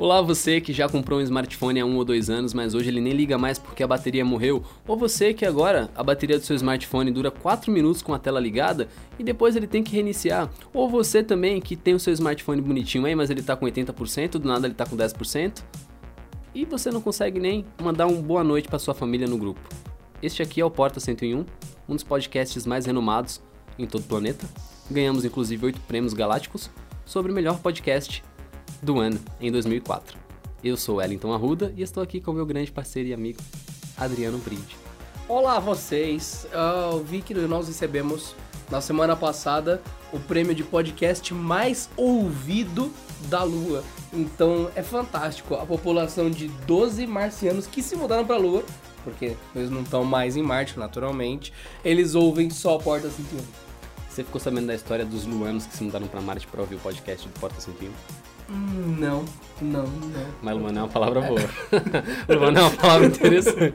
Olá, você que já comprou um smartphone há um ou dois anos, mas hoje ele nem liga mais porque a bateria morreu. Ou você que agora a bateria do seu smartphone dura 4 minutos com a tela ligada e depois ele tem que reiniciar. Ou você também que tem o seu smartphone bonitinho aí, mas ele tá com 80%, do nada ele tá com 10%. E você não consegue nem mandar um boa noite para sua família no grupo. Este aqui é o Porta 101, um dos podcasts mais renomados em todo o planeta. Ganhamos inclusive 8 prêmios galácticos sobre o melhor podcast do ano, em 2004. Eu sou Wellington Arruda e estou aqui com meu grande parceiro e amigo, Adriano Brinde. Olá vocês, Ah, eu vi que nós recebemos na semana passada o prêmio de podcast mais ouvido da Lua. Então é fantástico, a população de 12 marcianos que se mudaram para a Lua, porque eles não estão mais em Marte naturalmente, eles ouvem só Porta 101. Você ficou sabendo da história dos luanos que se mudaram para Marte para ouvir o podcast do Porta 101? Não, não, não. Mas Luana é uma palavra boa. Luana é uma palavra interessante.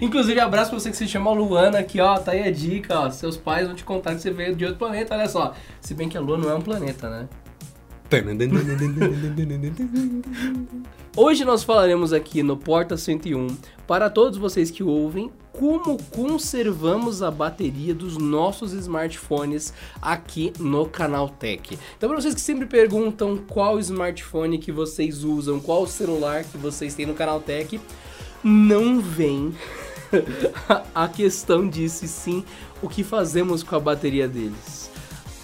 Inclusive, abraço pra você que se chama Luana aqui, ó. Tá aí a dica, ó. Seus pais vão te contar que você veio de outro planeta, olha só. Se bem que a Lua não é um planeta, né? Hoje nós falaremos aqui no Porta 101 para todos vocês que ouvem como conservamos a bateria dos nossos smartphones aqui no canal Tech. Então para vocês que sempre perguntam qual smartphone que vocês usam, qual celular que vocês têm no canal Tech, não vem a questão disso sim o que fazemos com a bateria deles.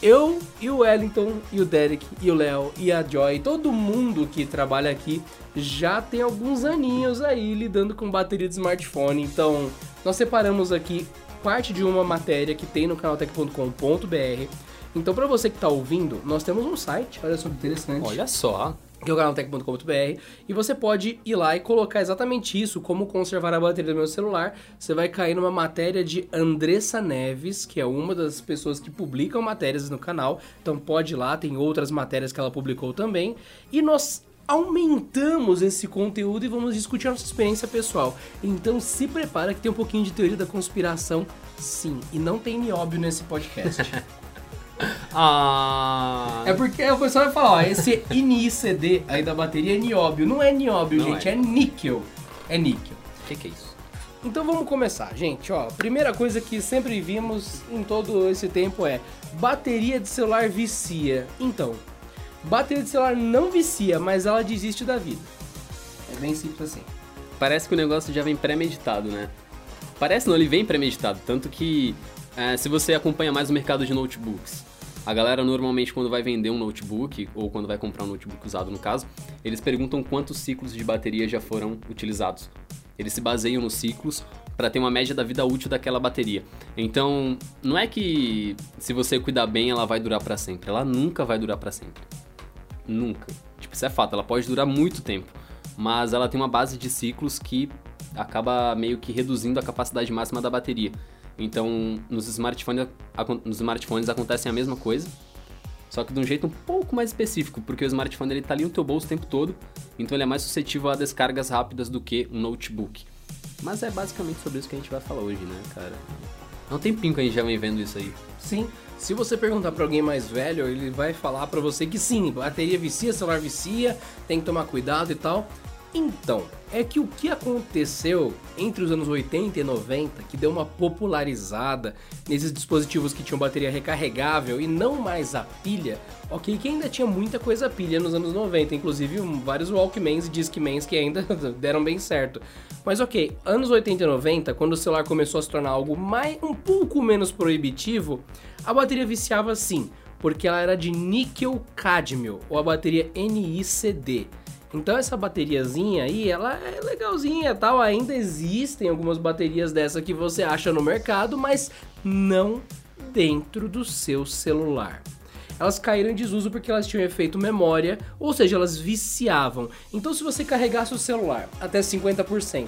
Eu e o Wellington e o Derek e o Léo e a Joy, todo mundo que trabalha aqui já tem alguns aninhos aí lidando com bateria de smartphone. Então, nós separamos aqui parte de uma matéria que tem no canaltech.com.br. Então, para você que tá ouvindo, nós temos um site, olha só interessante Olha só. Que é o canaltech.com.br, e você pode ir lá e colocar exatamente isso, como conservar a bateria do meu celular. Você vai cair numa matéria de Andressa Neves, que é uma das pessoas que publicam matérias no canal. Então pode ir lá, tem outras matérias que ela publicou também. E nós aumentamos esse conteúdo e vamos discutir a nossa experiência pessoal. Então se prepara que tem um pouquinho de teoria da conspiração, sim, e não tem nióbio nesse podcast. Ah. É porque o pessoal vai falar, ó, esse NICD aí da bateria é nióbio. Não é nióbio, Não gente, é. é. níquel. É níquel. O que, que é isso? Então vamos começar, gente, ó. Primeira coisa que sempre vimos em todo esse tempo é bateria de celular vicia. Então, bateria de celular não vicia, mas ela desiste da vida. É bem simples assim. Parece que o negócio já vem premeditado, né? Parece não, ele vem premeditado. Tanto que, é, se você acompanha mais o mercado de notebooks, a galera normalmente quando vai vender um notebook, ou quando vai comprar um notebook usado no caso, eles perguntam quantos ciclos de bateria já foram utilizados. Eles se baseiam nos ciclos para ter uma média da vida útil daquela bateria. Então, não é que se você cuidar bem ela vai durar para sempre. Ela nunca vai durar para sempre. Nunca. Tipo, isso é fato, ela pode durar muito tempo, mas ela tem uma base de ciclos que acaba meio que reduzindo a capacidade máxima da bateria. Então, nos smartphones, nos smartphones acontece a mesma coisa, só que de um jeito um pouco mais específico, porque o smartphone ele tá ali no teu bolso o tempo todo, então ele é mais suscetível a descargas rápidas do que um notebook. Mas é basicamente sobre isso que a gente vai falar hoje, né, cara? É um tempinho que a gente já vem vendo isso aí. Sim. Se você perguntar pra alguém mais velho, ele vai falar pra você que sim, bateria vicia, celular vicia, tem que tomar cuidado e tal. Então, é que o que aconteceu entre os anos 80 e 90, que deu uma popularizada nesses dispositivos que tinham bateria recarregável e não mais a pilha, ok, que ainda tinha muita coisa pilha nos anos 90, inclusive vários Walkmans e Discmans que ainda deram bem certo. Mas ok, anos 80 e 90, quando o celular começou a se tornar algo mais, um pouco menos proibitivo, a bateria viciava sim, porque ela era de níquel cadmio, ou a bateria NICD. Então essa bateriazinha aí, ela é legalzinha, tal, ainda existem algumas baterias dessa que você acha no mercado, mas não dentro do seu celular. Elas caíram em desuso porque elas tinham efeito memória, ou seja, elas viciavam. Então se você carregasse o celular até 50%,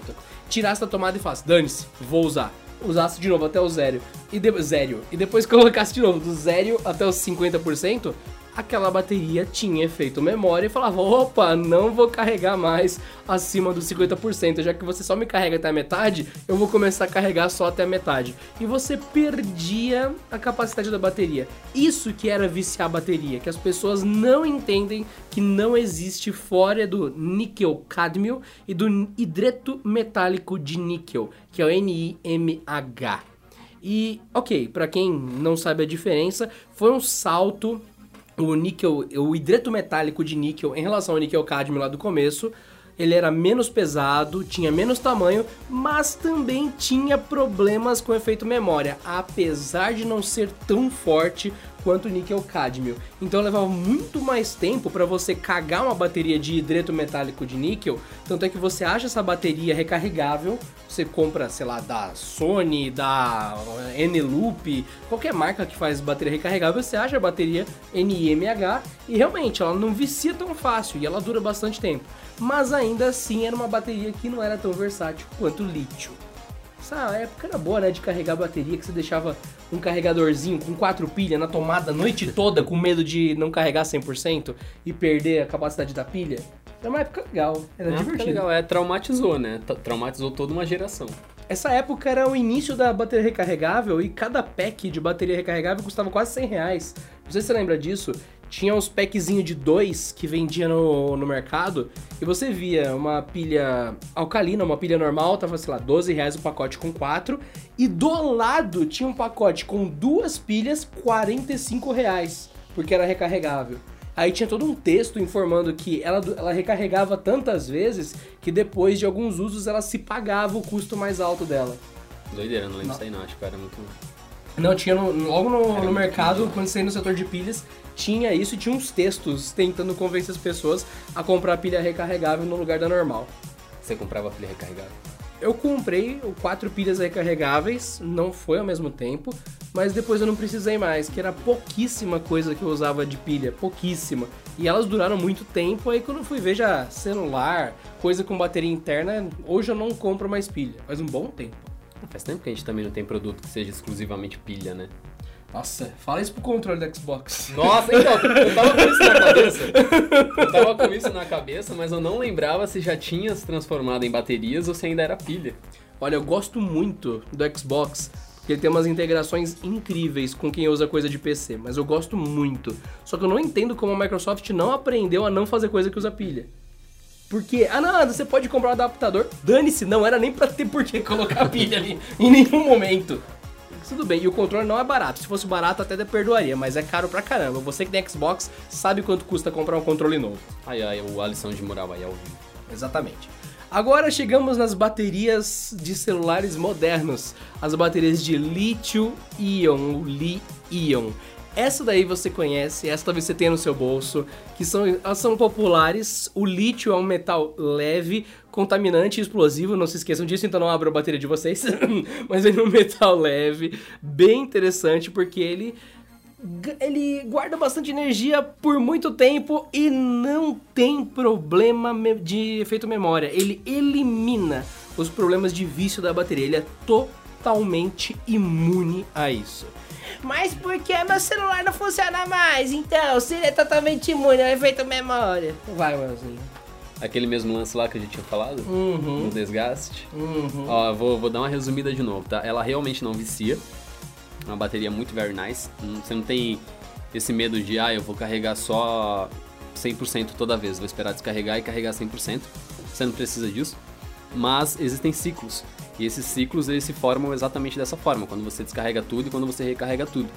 tirasse da tomada e falasse, dane-se, vou usar. Usasse de novo até o zero, e de... zero, e depois colocasse de novo do zero até os 50%, aquela bateria tinha efeito memória e falava: opa, não vou carregar mais acima dos 50%, já que você só me carrega até a metade, eu vou começar a carregar só até a metade. E você perdia a capacidade da bateria. Isso que era viciar a bateria, que as pessoas não entendem que não existe fora do níquel cadmio e do hidreto metálico de níquel, que é o NiMH. E, ok, para quem não sabe a diferença, foi um salto o níquel, o hidreto metálico de níquel em relação ao níquel cadmio lá do começo, ele era menos pesado, tinha menos tamanho, mas também tinha problemas com efeito memória, apesar de não ser tão forte quanto níquel cadmio. Então levava muito mais tempo para você cagar uma bateria de hidreto metálico de níquel, tanto é que você acha essa bateria recarregável, você compra, sei lá, da Sony, da Eneloop, qualquer marca que faz bateria recarregável, você acha a bateria NiMH e realmente ela não vicia tão fácil e ela dura bastante tempo. Mas ainda assim era uma bateria que não era tão versátil quanto o lítio. Essa época era boa, né? De carregar a bateria, que você deixava um carregadorzinho com quatro pilhas na tomada a noite toda, com medo de não carregar 100% e perder a capacidade da pilha. Era uma época legal, era Uma divertido. legal, é, traumatizou, né? Tra- Traumatizou toda uma geração. Essa época era o início da bateria recarregável e cada pack de bateria recarregável custava quase 100 reais. Não sei se você lembra disso. Tinha uns packzinhos de dois que vendia no, no mercado e você via uma pilha alcalina, uma pilha normal, tava, sei lá, 12 reais o pacote com quatro e do lado tinha um pacote com duas pilhas, 45 reais, porque era recarregável. Aí tinha todo um texto informando que ela, ela recarregava tantas vezes que depois de alguns usos ela se pagava o custo mais alto dela. Doideira, não lembro disso aí não, acho que era muito... Não, tinha no- logo no, no mercado, quando você ia no setor de pilhas, tinha isso e tinha uns textos tentando convencer as pessoas a comprar pilha recarregável no lugar da normal. Você comprava pilha recarregável. Eu comprei quatro pilhas recarregáveis, não foi ao mesmo tempo, mas depois eu não precisei mais, que era pouquíssima coisa que eu usava de pilha, pouquíssima. E elas duraram muito tempo, aí quando eu fui ver já celular, coisa com bateria interna, hoje eu não compro mais pilha, faz um bom tempo. Faz tempo que a gente também não tem produto que seja exclusivamente pilha, né? Nossa, fala isso pro controle do Xbox. Nossa, então, eu tava com isso na cabeça. Eu tava com isso na cabeça, mas eu não lembrava se já tinha se transformado em baterias ou se ainda era pilha. Olha, eu gosto muito do Xbox, porque ele tem umas integrações incríveis com quem usa coisa de PC, mas eu gosto muito. Só que eu não entendo como a Microsoft não aprendeu a não fazer coisa que usa pilha. Porque, ah não, você pode comprar um adaptador. Dane-se, não era nem pra ter por que colocar pilha ali em nenhum momento. Tudo bem, e o controle não é barato. Se fosse barato, até perdoaria, mas é caro pra caramba. Você que tem Xbox sabe quanto custa comprar um controle novo. Ai, ai, o Alisson de Moral aí ao vivo. Exatamente. Agora chegamos nas baterias de celulares modernos, as baterias de lítio-íon, Li-íon. Essa daí você conhece, essa talvez você tenha no seu bolso, que são, elas são populares. O lítio é um metal leve, contaminante e explosivo, não se esqueçam disso, então não abra a bateria de vocês. Mas ele é um metal leve, bem interessante, porque ele ele guarda bastante energia por muito tempo e não tem problema de efeito memória. Ele elimina os problemas de vício da bateria. Ele é totalmente imune a isso. Mas por que meu celular não funciona mais? Então, se ele é totalmente imune ao efeito memória. Vai, Wilson. Aquele mesmo lance lá que a gente tinha falado, Uhum. no desgaste. Uhum. Ó, vou, vou dar uma resumida de novo, tá? Ela realmente não vicia. É uma bateria muito very nice. Hum, Você não tem esse medo de, ah, eu vou carregar só 100% toda vez. Vou esperar descarregar e carregar 100%. Você não precisa disso. Mas existem ciclos. E esses ciclos eles se formam exatamente dessa forma, quando você descarrega tudo e quando você recarrega tudo.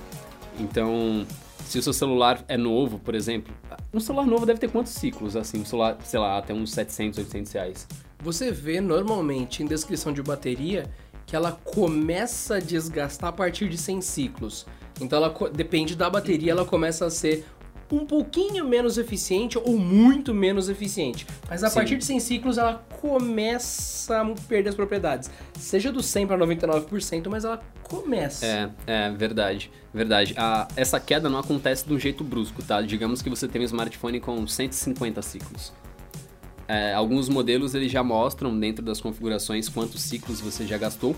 Então, se o seu celular é novo, por exemplo, um celular novo deve ter quantos ciclos? Assim, um celular, sei lá, até uns 700, 800 reais. Você vê normalmente em descrição de bateria que ela começa a desgastar a partir de 100 ciclos. Então ela depende da bateria, ela começa a ser um pouquinho menos eficiente ou muito menos eficiente. Mas a Sim. partir de 100 ciclos ela começa a perder as propriedades. Seja do 100 para 99%, mas ela começa. É, é, verdade, verdade. A, essa queda não acontece de um jeito brusco, tá? Digamos que você tem um smartphone com 150 ciclos. É, alguns modelos eles já mostram dentro das configurações quantos ciclos você já gastou,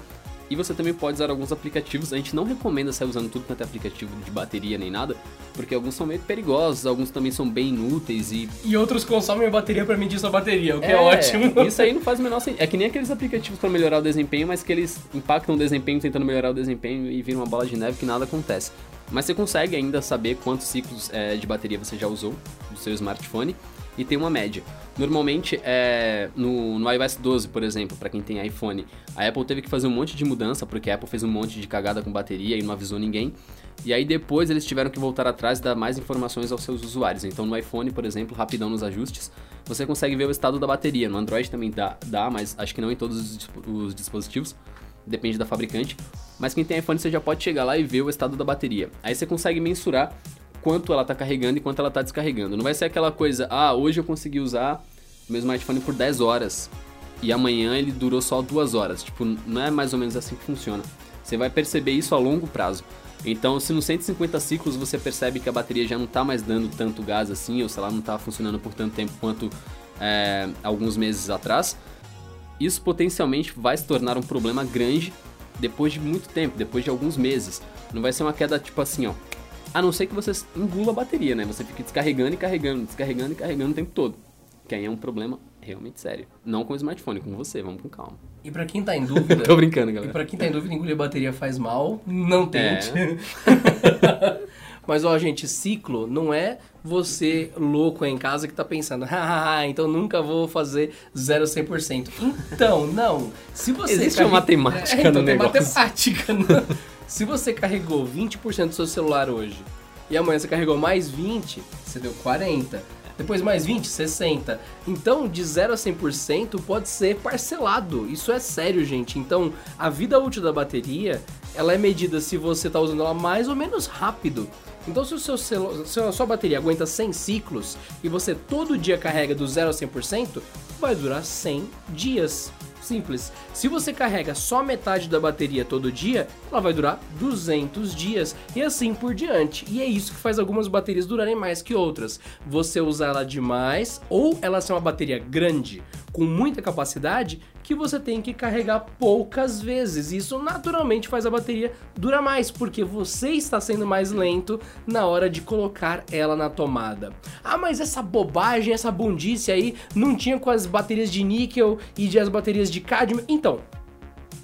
E você também pode usar alguns aplicativos. A gente não recomenda sair usando tudo quanto é aplicativo de bateria nem nada, porque alguns são meio perigosos, alguns também são bem inúteis e. E outros consomem a bateria para medir sua bateria, o que é, é ótimo. Isso aí não faz o menor sentido. É que nem aqueles aplicativos para melhorar o desempenho, mas que eles impactam o desempenho tentando melhorar o desempenho e viram uma bola de neve que nada acontece. Mas você consegue ainda saber quantos ciclos é, de bateria você já usou do seu smartphone e tem uma média. Normalmente, é, no, no iOS 12, por exemplo, para quem tem iPhone, a Apple teve que fazer um monte de mudança, porque a Apple fez um monte de cagada com bateria e não avisou ninguém. E aí depois eles tiveram que voltar atrás e dar mais informações aos seus usuários. Então no iPhone, por exemplo, rapidão nos ajustes, você consegue ver o estado da bateria. No Android também dá, dá mas acho que não em todos os, os dispositivos. Depende da fabricante. Mas quem tem iPhone você já pode chegar lá e ver o estado da bateria. Aí você consegue mensurar quanto ela está carregando e quanto ela está descarregando. Não vai ser aquela coisa, ah, hoje eu consegui usar o meu smartphone por 10 horas e amanhã ele durou só 2 horas. Tipo, não é mais ou menos assim que funciona. Você vai perceber isso a longo prazo. Então, se nos 150 ciclos você percebe que a bateria já não está mais dando tanto gás assim, ou se ela não está funcionando por tanto tempo quanto é, alguns meses atrás, isso potencialmente vai se tornar um problema grande depois de muito tempo, depois de alguns meses. Não vai ser uma queda tipo assim, ó, a não ser que você engula a bateria, né? Você fica descarregando e carregando, descarregando e carregando o tempo todo. Que aí é um problema realmente sério. Não com o smartphone, com você, vamos com calma. E pra quem tá em dúvida. Tô brincando, galera. E pra quem tá em dúvida, engolir a bateria faz mal, não tente. É. Mas, ó, gente, ciclo não é você louco em casa que tá pensando, haha, então nunca vou fazer 0 100%. Então, não. Se você Existe uma matemática é, então, no negócio. matemática, não. Se você carregou 20% do seu celular hoje e amanhã você carregou mais 20, você deu 40. Depois mais 20, 60. Então, de 0 a 100% pode ser parcelado. Isso é sério, gente. Então, a vida útil da bateria, ela é medida se você está usando ela mais ou menos rápido. Então, se, o seu celu... se a sua bateria aguenta 100 ciclos e você todo dia carrega do 0 a 100%, vai durar 100 dias. Simples. Se você carrega só metade da bateria todo dia, ela vai durar 200 dias e assim por diante. E é isso que faz algumas baterias durarem mais que outras. Você usar ela demais ou ela ser uma bateria grande, com muita capacidade, que você tem que carregar poucas vezes. Isso naturalmente faz a bateria durar mais, porque você está sendo mais lento na hora de colocar ela na tomada. Ah, mas essa bobagem, essa bundice aí não tinha com as baterias de níquel e de as baterias de cádmio. Então,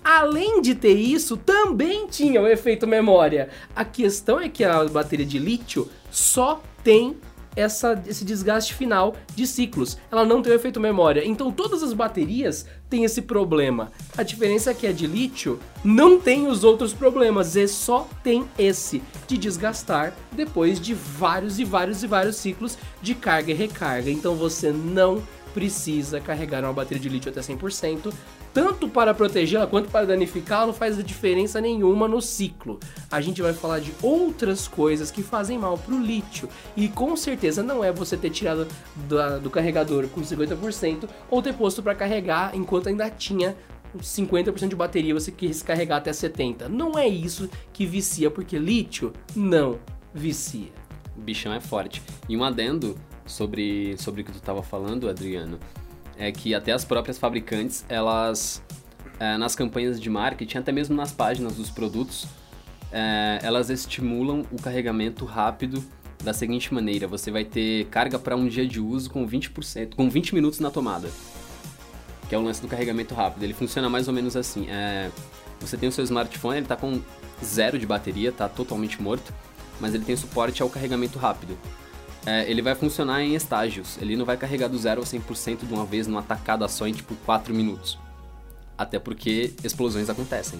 Além de ter isso, também tinha o efeito memória. A questão é que a bateria de lítio só tem essa, esse desgaste final de ciclos. Ela não tem o efeito memória. Então todas as baterias têm esse problema. A diferença é que a de lítio não tem os outros problemas, e só tem esse de desgastar depois de vários e vários e vários ciclos de carga e recarga. Então você não precisa carregar uma bateria de lítio até 100%, tanto para protegê-la quanto para danificá-la, não faz diferença nenhuma no ciclo. A gente vai falar de outras coisas que fazem mal para o lítio, e com certeza não é você ter tirado do, do carregador com 50% ou ter posto para carregar enquanto ainda tinha 50% de bateria você quis carregar até 70%. Não é isso que vicia, porque lítio não vicia. O bichão é forte. E um adendo sobre, sobre o que tu estava falando, Adriano, é que até as próprias fabricantes, elas, é, nas campanhas de marketing, até mesmo nas páginas dos produtos, é, elas estimulam o carregamento rápido da seguinte maneira: você vai ter carga para um dia de uso com 20%, com 20 minutos na tomada. Que é o lance do carregamento rápido. Ele funciona mais ou menos assim. É, você tem o seu smartphone, ele está com zero de bateria, está totalmente morto, mas ele tem suporte ao carregamento rápido é, ele vai funcionar em estágios. Ele não vai carregar do 0 ao 100% de uma vez numa tacada só em tipo 4 minutos. Até porque explosões acontecem.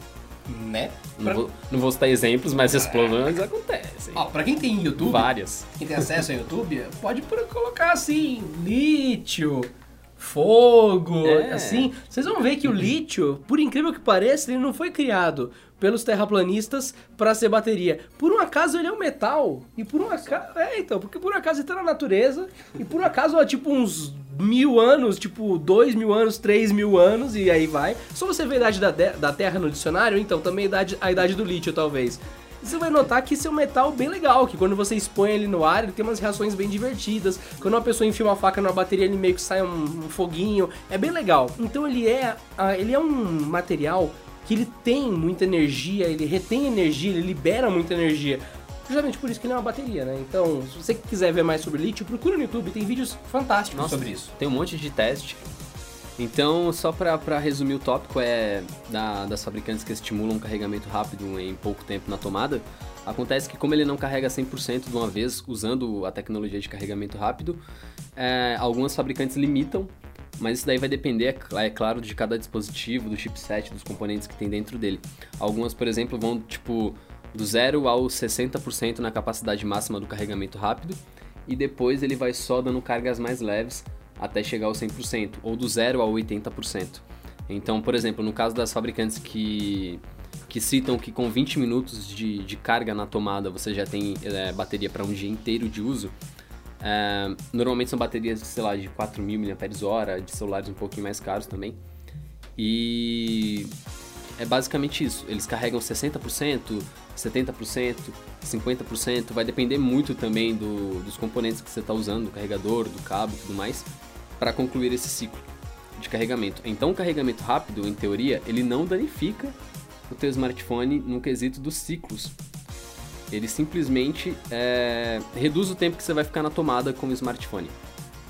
Né? Não, pra... vou, não vou citar exemplos, mas explosões acontecem. Ó, pra quem tem YouTube, várias. Quem tem acesso ao YouTube, pode colocar assim: lítio, fogo, é. assim. Vocês vão ver que o lítio, por incrível que pareça, ele não foi criado pelos terraplanistas para ser bateria. Por um acaso ele é um metal. E por um acaso. É, então, porque por um acaso ele tá na natureza. E por um acaso, ó, tipo, uns mil anos, tipo, dois mil anos, três mil anos, e aí vai. Só você ver a idade da, da Terra no dicionário, então também a idade, a idade do lítio, talvez. Você vai notar que isso é um metal bem legal, que quando você expõe ele no ar, ele tem umas reações bem divertidas. Quando uma pessoa enfia uma faca numa bateria, ele meio que sai um, um foguinho. É bem legal. Então ele é, uh, ele é um material que ele tem muita energia, ele retém energia, ele libera muita energia. Justamente por isso que ele é uma bateria, né? Então, se você quiser ver mais sobre lítio, procura no YouTube, tem vídeos fantásticos Nossa, sobre isso. Tem um monte de teste. Então, só para resumir o tópico, é da, das fabricantes que estimulam um carregamento rápido em pouco tempo na tomada, acontece que como ele não carrega 100% de uma vez usando a tecnologia de carregamento rápido, é, algumas fabricantes limitam, mas isso daí vai depender, é, é claro, de cada dispositivo, do chipset, dos componentes que tem dentro dele. Algumas, por exemplo, vão tipo do 0 ao 60% na capacidade máxima do carregamento rápido, e depois ele vai só dando cargas mais leves até chegar ao 100%, ou do 0 ao 80%. Então, por exemplo, no caso das fabricantes que, que citam que com 20 minutos de, de carga na tomada você já tem é, bateria para um dia inteiro de uso, é, normalmente são baterias, sei lá, de 4.000 mAh, de celulares um pouquinho mais caros também. E é basicamente isso. Eles carregam 60%, 70%, 50%, vai depender muito também do, dos componentes que você está usando, do carregador, do cabo e tudo mais para concluir esse ciclo de carregamento. Então, o carregamento rápido, em teoria, ele não danifica o teu smartphone no quesito dos ciclos. Ele simplesmente é, reduz o tempo que você vai ficar na tomada com o smartphone.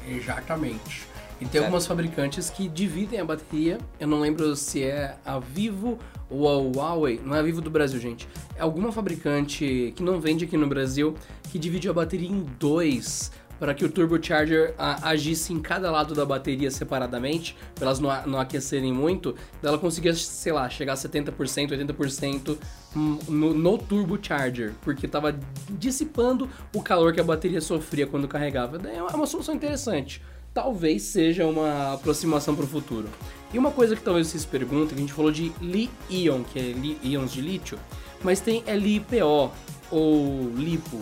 Exatamente. E tem certo. algumas fabricantes que dividem a bateria. Eu não lembro se é a Vivo ou a Huawei. Não é a Vivo do Brasil, gente. É alguma fabricante que não vende aqui no Brasil que divide a bateria em dois para que o turbocharger agisse em cada lado da bateria separadamente, para elas não, não aquecerem muito, ela conseguia, sei lá, chegar a 70%, 80% no, no turbocharger, porque estava dissipando o calor que a bateria sofria quando carregava. É uma solução interessante. Talvez seja uma aproximação para o futuro. E uma coisa que talvez vocês perguntem, a gente falou de Li-ion, que é li íons de lítio, mas tem LiPo ou LiPo.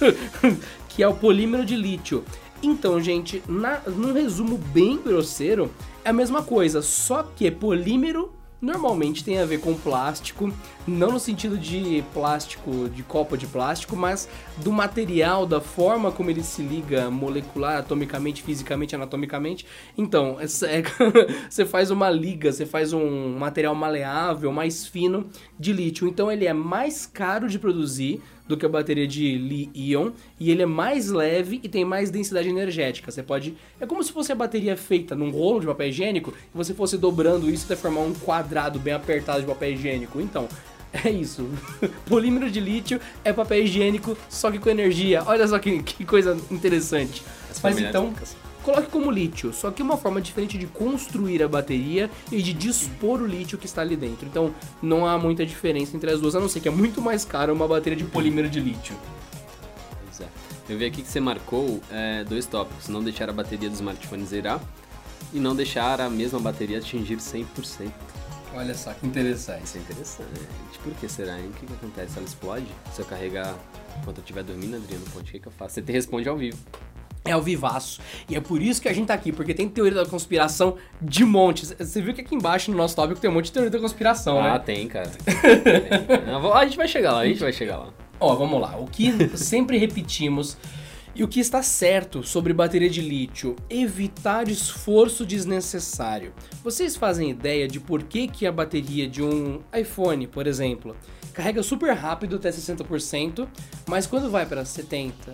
que é o polímero de lítio. Então, gente, na, num resumo bem grosseiro, é a mesma coisa, só que polímero normalmente tem a ver com plástico, não no sentido de plástico, de copo de plástico, mas do material, da forma como ele se liga molecular, atomicamente, fisicamente, anatomicamente. Então, é, você faz uma liga, você faz um material maleável, mais fino de lítio. Então, ele é mais caro de produzir, do que a bateria de Li-ion e ele é mais leve e tem mais densidade energética. Você pode. É como se fosse a bateria feita num rolo de papel higiênico e você fosse dobrando isso até formar um quadrado bem apertado de papel higiênico. Então, é isso. Polímero de lítio é papel higiênico, só que com energia. Olha só que, que coisa interessante. Mas então coloque como lítio, só que uma forma diferente de construir a bateria e de dispor o lítio que está ali dentro. Então não há muita diferença entre as duas, a não ser que é muito mais caro uma bateria de polímero de lítio. Pois é. Eu vi aqui que você marcou é, dois tópicos: não deixar a bateria do smartphone zerar e não deixar a mesma bateria atingir 100%. Olha só que interessante. Isso é interessante. Por que será, hein? O que, que acontece? Ela explode? Se eu carregar enquanto eu estiver dormindo, Adriano, o que, que eu faço? Você te responde ao vivo é ao vivaço. E é por isso que a gente tá aqui, porque tem teoria da conspiração de montes. Você viu que aqui embaixo no nosso tópico tem um monte de teoria da conspiração, ah, né? Ah, tem, cara. tem. A gente vai chegar lá, a gente vai chegar lá. Ó, vamos lá. O que sempre repetimos e o que está certo sobre bateria de lítio? Evitar esforço desnecessário. Vocês fazem ideia de por que, que a bateria de um iPhone, por exemplo, carrega super rápido até 60%, mas quando vai para 70,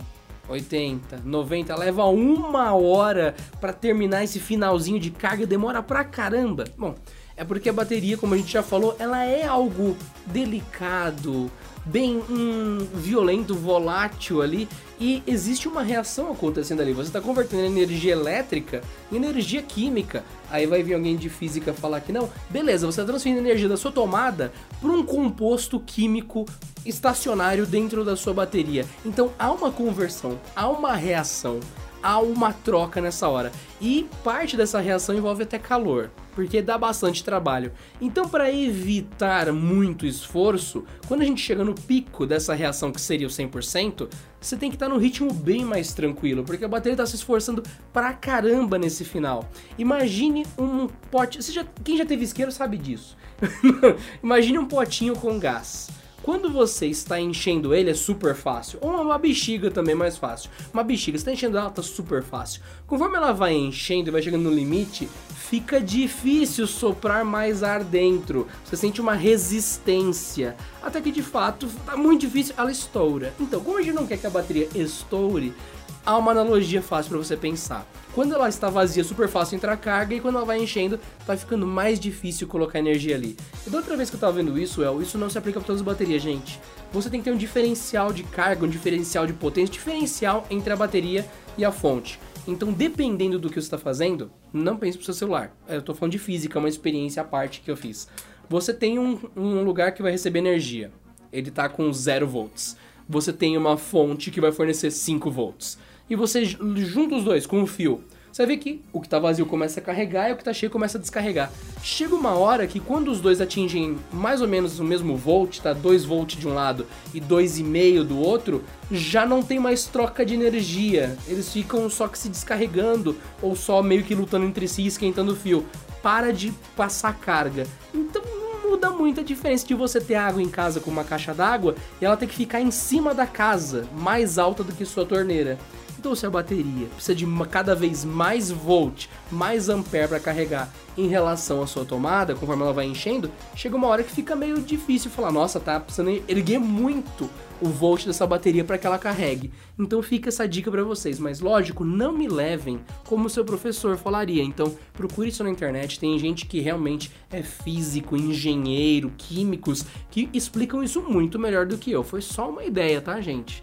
80, 90, leva uma hora para terminar esse finalzinho de carga, demora pra caramba. Bom, é porque a bateria, como a gente já falou, ela é algo delicado, bem hum, violento, volátil ali, e existe uma reação acontecendo ali. Você está convertendo energia elétrica em energia química. Aí vai vir alguém de física falar que não. Beleza, você está transferindo energia da sua tomada para um composto químico estacionário dentro da sua bateria. Então há uma conversão, há uma reação, há uma troca nessa hora. E parte dessa reação envolve até calor porque dá bastante trabalho. Então, para evitar muito esforço, quando a gente chega no pico dessa reação que seria o 100%, você tem que estar tá no ritmo bem mais tranquilo, porque a bateria está se esforçando pra caramba nesse final. Imagine um pote, já, quem já teve isqueiro sabe disso. Imagine um potinho com gás. Quando você está enchendo ele, é super fácil. Ou uma bexiga também é mais fácil. Uma bexiga, você está enchendo ela, tá super fácil. Conforme ela vai enchendo e vai chegando no limite, fica difícil soprar mais ar dentro. Você sente uma resistência. Até que de fato, tá muito difícil, ela estoura. Então, como a gente não quer que a bateria estoure, há uma analogia fácil para você pensar. Quando ela está vazia, super fácil entrar carga, e quando ela vai enchendo, vai ficando mais difícil colocar energia ali. E da outra vez que eu tava vendo isso, El, isso não se aplica para todas as baterias, gente. Você tem que ter um diferencial de carga, um diferencial de potência, diferencial entre a bateria e a fonte. Então, dependendo do que você está fazendo, não pense pro seu celular. Eu tô falando de física, uma experiência à parte que eu fiz. Você tem um, um lugar que vai receber energia. Ele tá com 0 volts. Você tem uma fonte que vai fornecer 5 volts e você junta os dois com um fio. Você vê que o que está vazio começa a carregar e o que está cheio começa a descarregar. Chega uma hora que quando os dois atingem mais ou menos o mesmo volt, tá 2 volt de um lado e 2,5 do outro, já não tem mais troca de energia. Eles ficam só que se descarregando ou só meio que lutando entre si, esquentando o fio. Para de passar carga. Então muda muito a diferença de você ter água em casa com uma caixa d'água e ela ter que ficar em cima da casa, mais alta do que sua torneira. Então, se a bateria precisa de cada vez mais volt, mais ampere para carregar em relação à sua tomada, conforme ela vai enchendo, chega uma hora que fica meio difícil falar, nossa, tá precisando erguer muito o volt dessa bateria para que ela carregue. Então fica essa dica para vocês, mas lógico, não me levem como seu professor falaria. Então procure isso na internet, tem gente que realmente é físico, engenheiro, químicos que explicam isso muito melhor do que eu. Foi só uma ideia, tá, gente?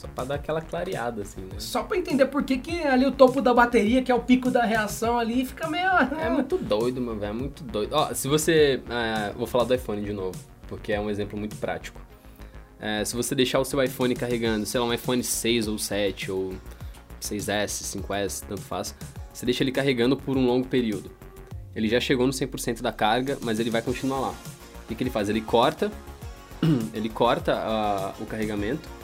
Só pra dar aquela clareada, assim, né? Só pra entender por que, que ali o topo da bateria, que é o pico da reação ali, fica meio. É muito doido, meu velho, é muito doido. Ó, se você. É, vou falar do iPhone de novo, porque é um exemplo muito prático. É, se você deixar o seu iPhone carregando, sei lá, um iPhone 6 ou 7 ou 6S, 5S, tanto faz, você deixa ele carregando por um longo período. Ele já chegou no 100% da carga, mas ele vai continuar lá. O que, que ele faz? Ele corta, ele corta uh, o carregamento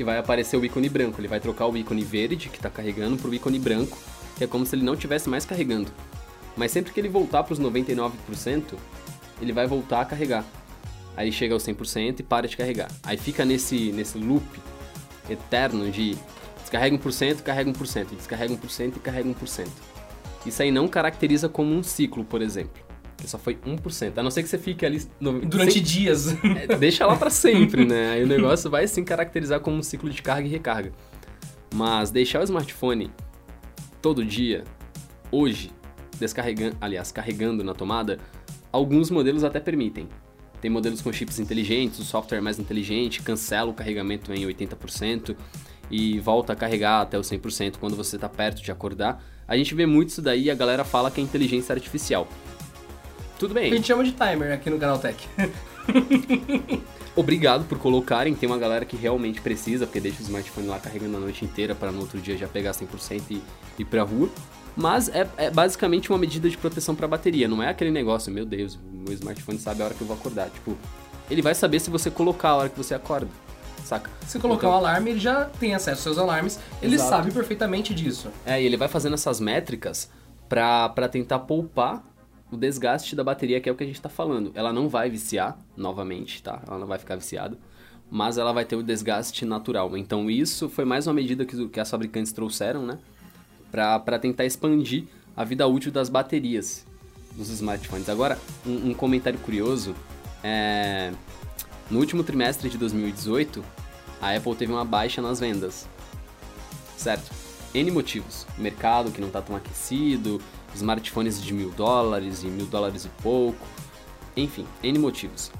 e vai aparecer o ícone branco. Ele vai trocar o ícone verde, que está carregando, para o ícone branco, que é como se ele não estivesse mais carregando. Mas sempre que ele voltar para os 99%, ele vai voltar a carregar. Aí chega aos 100% e para de carregar. Aí fica nesse, nesse loop eterno de descarrega 1%, carrega 1%, descarrega 1% e carrega 1%. Isso aí não caracteriza como um ciclo, por exemplo que só foi 1%. A não ser que você fique ali... No... Durante sem... dias. É, deixa lá para sempre, né? Aí o negócio vai sim caracterizar como um ciclo de carga e recarga. Mas deixar o smartphone todo dia, hoje, descarregando, aliás, carregando na tomada, alguns modelos até permitem. Tem modelos com chips inteligentes, o software mais inteligente, cancela o carregamento em 80% e volta a carregar até o 100% quando você está perto de acordar. A gente vê muito isso daí e a galera fala que é inteligência artificial. Tudo bem. A gente chama de timer aqui no canal Tech. Obrigado por colocarem, tem uma galera que realmente precisa, porque deixa o smartphone lá carregando a noite inteira para no outro dia já pegar 100% e ir pra rua. Mas é, é basicamente uma medida de proteção para a bateria, não é aquele negócio, meu Deus, meu smartphone sabe a hora que eu vou acordar. Tipo, ele vai saber se você colocar a hora que você acorda, saca? Se colocar então, um alarme, ele já tem acesso aos seus alarmes, ele exato. sabe perfeitamente disso. É, e ele vai fazendo essas métricas para tentar poupar o desgaste da bateria, que é o que a gente está falando. Ela não vai viciar novamente, tá? Ela não vai ficar viciada, mas ela vai ter o desgaste natural. Então isso foi mais uma medida que, que as fabricantes trouxeram, né? Para tentar expandir a vida útil das baterias dos smartphones. Agora, um, um comentário curioso é... No último trimestre de 2018, a Apple teve uma baixa nas vendas. Certo? N motivos. mercado que não está tão aquecido, smartphones de mil dólares e mil dólares e pouco, enfim, N motivos.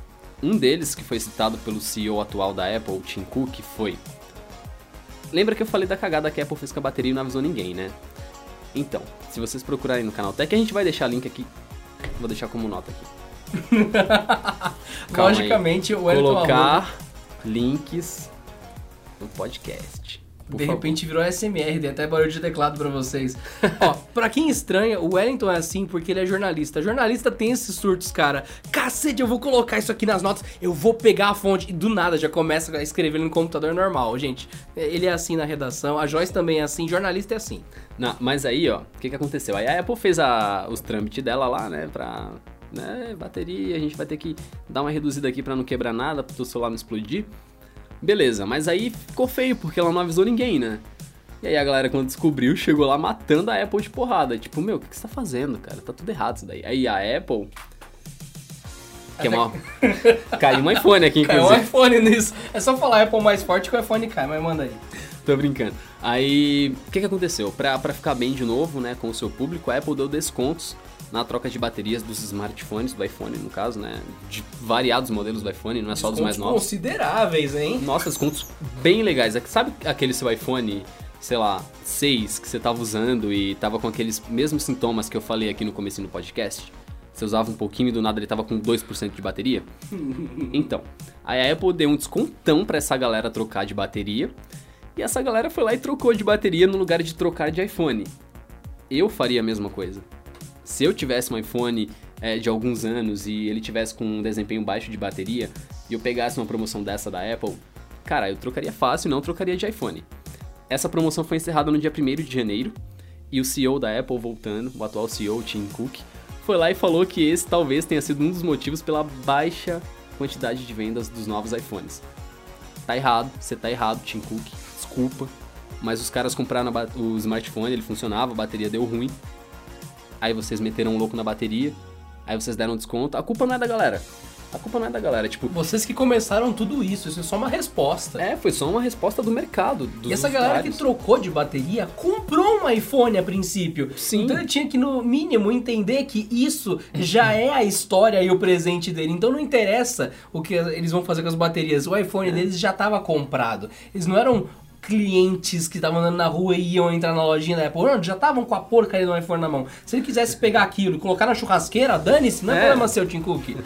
Um deles, que foi citado pelo CEO atual da Apple, Tim Cook, foi. Lembra que eu falei da cagada que a Apple fez com a bateria e não avisou ninguém, né? Então, se vocês procurarem no canal Tech, a gente vai deixar link aqui. Vou deixar como nota aqui. Logicamente, o Colocar links no podcast. Por de favor. repente virou SMR, tem até barulho de teclado para vocês. Ó, pra quem estranha, o Wellington é assim porque ele é jornalista. Jornalista tem esses surtos, cara. Cacete, eu vou colocar isso aqui nas notas, eu vou pegar a fonte. E do nada já começa a escrever no computador normal, gente. Ele é assim na redação, a Joyce também é assim, jornalista é assim. Não, mas aí, ó, o que, que aconteceu? Aí a Apple fez a, os trâmites dela lá, né, pra né? Bateria, a gente vai ter que dar uma reduzida aqui para não quebrar nada, para o celular não explodir. Beleza, mas aí ficou feio porque ela não avisou ninguém, né? E aí a galera, quando descobriu, chegou lá matando a Apple de porrada. Tipo, meu, o que, que você tá fazendo, cara? Tá tudo errado isso daí. Aí a Apple. Que é uma... Caiu um iPhone aqui, inclusive. Caiu um iPhone nisso. É só falar Apple mais forte que o iPhone cai, mas manda aí. Tô brincando. Aí, o que que aconteceu? Pra, pra ficar bem de novo, né, com o seu público, a Apple deu descontos na troca de baterias dos smartphones, do iPhone no caso, né? De variados modelos do iPhone, não é só dos mais novos. consideráveis, hein? Nossa, descontos bem legais. É sabe aquele seu iPhone, sei lá, 6 que você tava usando e tava com aqueles mesmos sintomas que eu falei aqui no começo do podcast? Você usava um pouquinho e do nada ele tava com 2% de bateria? então, a Apple deu um descontão pra essa galera trocar de bateria. E essa galera foi lá e trocou de bateria no lugar de trocar de iPhone. Eu faria a mesma coisa. Se eu tivesse um iPhone é, de alguns anos e ele tivesse com um desempenho baixo de bateria e eu pegasse uma promoção dessa da Apple, cara, eu trocaria fácil não trocaria de iPhone. Essa promoção foi encerrada no dia 1 de janeiro e o CEO da Apple voltando, o atual CEO Tim Cook, foi lá e falou que esse talvez tenha sido um dos motivos pela baixa quantidade de vendas dos novos iPhones. Tá errado, você tá errado, Tim Cook, desculpa, mas os caras compraram o smartphone, ele funcionava, a bateria deu ruim. Aí vocês meteram um louco na bateria, aí vocês deram desconto. A culpa não é da galera. A culpa não é da galera, tipo... Vocês que começaram tudo isso, isso é só uma resposta. É, foi só uma resposta do mercado, E essa galera usuários. que trocou de bateria comprou um iPhone a princípio. Sim. Então ele tinha que, no mínimo, entender que isso já é a história e o presente dele. Então não interessa o que eles vão fazer com as baterias. O iPhone deles já estava comprado. Eles não eram clientes que estavam andando na rua e iam entrar na lojinha da Apple. Já estavam com a porcaria do iPhone na mão. Se ele quisesse pegar aquilo e colocar na churrasqueira, dane-se, não é, É. problema seu, Tim Cook.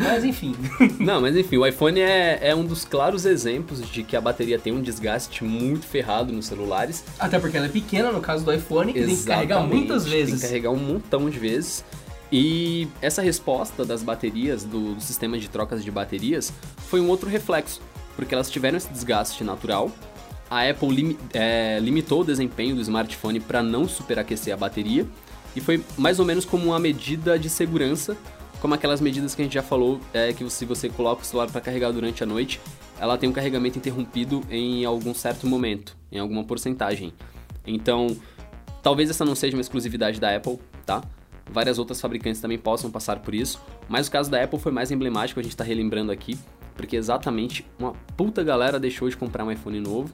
Mas enfim. Não, mas enfim, o iPhone é, é um dos claros exemplos de que a bateria tem um desgaste muito ferrado nos celulares. Até porque ela é pequena no caso do iPhone e tem que carregar Exatamente, muitas vezes. Tem que carregar um montão de vezes. E essa resposta das baterias, do, do sistema de trocas de baterias, foi um outro reflexo, porque elas tiveram esse desgaste natural. A Apple limi- é, limitou o desempenho do smartphone para não superaquecer a bateria, e foi mais ou menos como uma medida de segurança, como aquelas medidas que a gente já falou, é, que se você coloca o celular para carregar durante a noite, ela tem um carregamento interrompido em algum certo momento, em alguma porcentagem. Então, Talvez essa não seja uma exclusividade da Apple, tá? Várias outras fabricantes também possam passar por isso, mas o caso da Apple foi mais emblemático, a gente tá relembrando aqui, porque exatamente uma puta galera deixou de comprar um iPhone novo,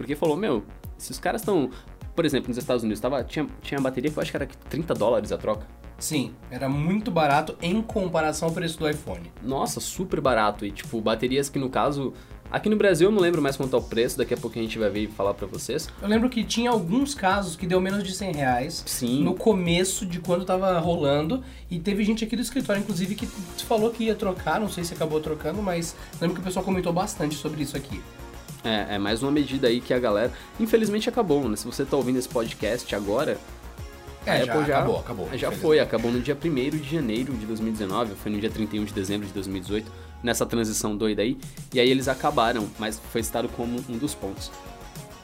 porque falou, meu, se os caras estão, por exemplo, nos Estados Unidos, tava, tinha, tinha bateria que eu acho que era 30 dólares a troca. Sim, era muito barato em comparação ao preço do iPhone. Nossa, super barato. E, tipo, baterias que no caso. Aqui no Brasil eu não lembro mais quanto é o preço, daqui a pouco a gente vai ver e falar pra vocês. Eu lembro que tinha alguns casos que deu menos de 100 reais Sim. no começo de quando tava rolando. E teve gente aqui do escritório, inclusive, que falou que ia trocar. Não sei se acabou trocando, mas lembro que o pessoal comentou bastante sobre isso aqui. É, é mais uma medida aí que a galera. Infelizmente acabou, né? Se você tá ouvindo esse podcast agora. É, já Apple acabou, acabou, Já foi, acabou no dia 1 de janeiro de 2019, foi no dia 31 de dezembro de 2018, nessa transição doida aí. E aí eles acabaram, mas foi citado como um dos pontos.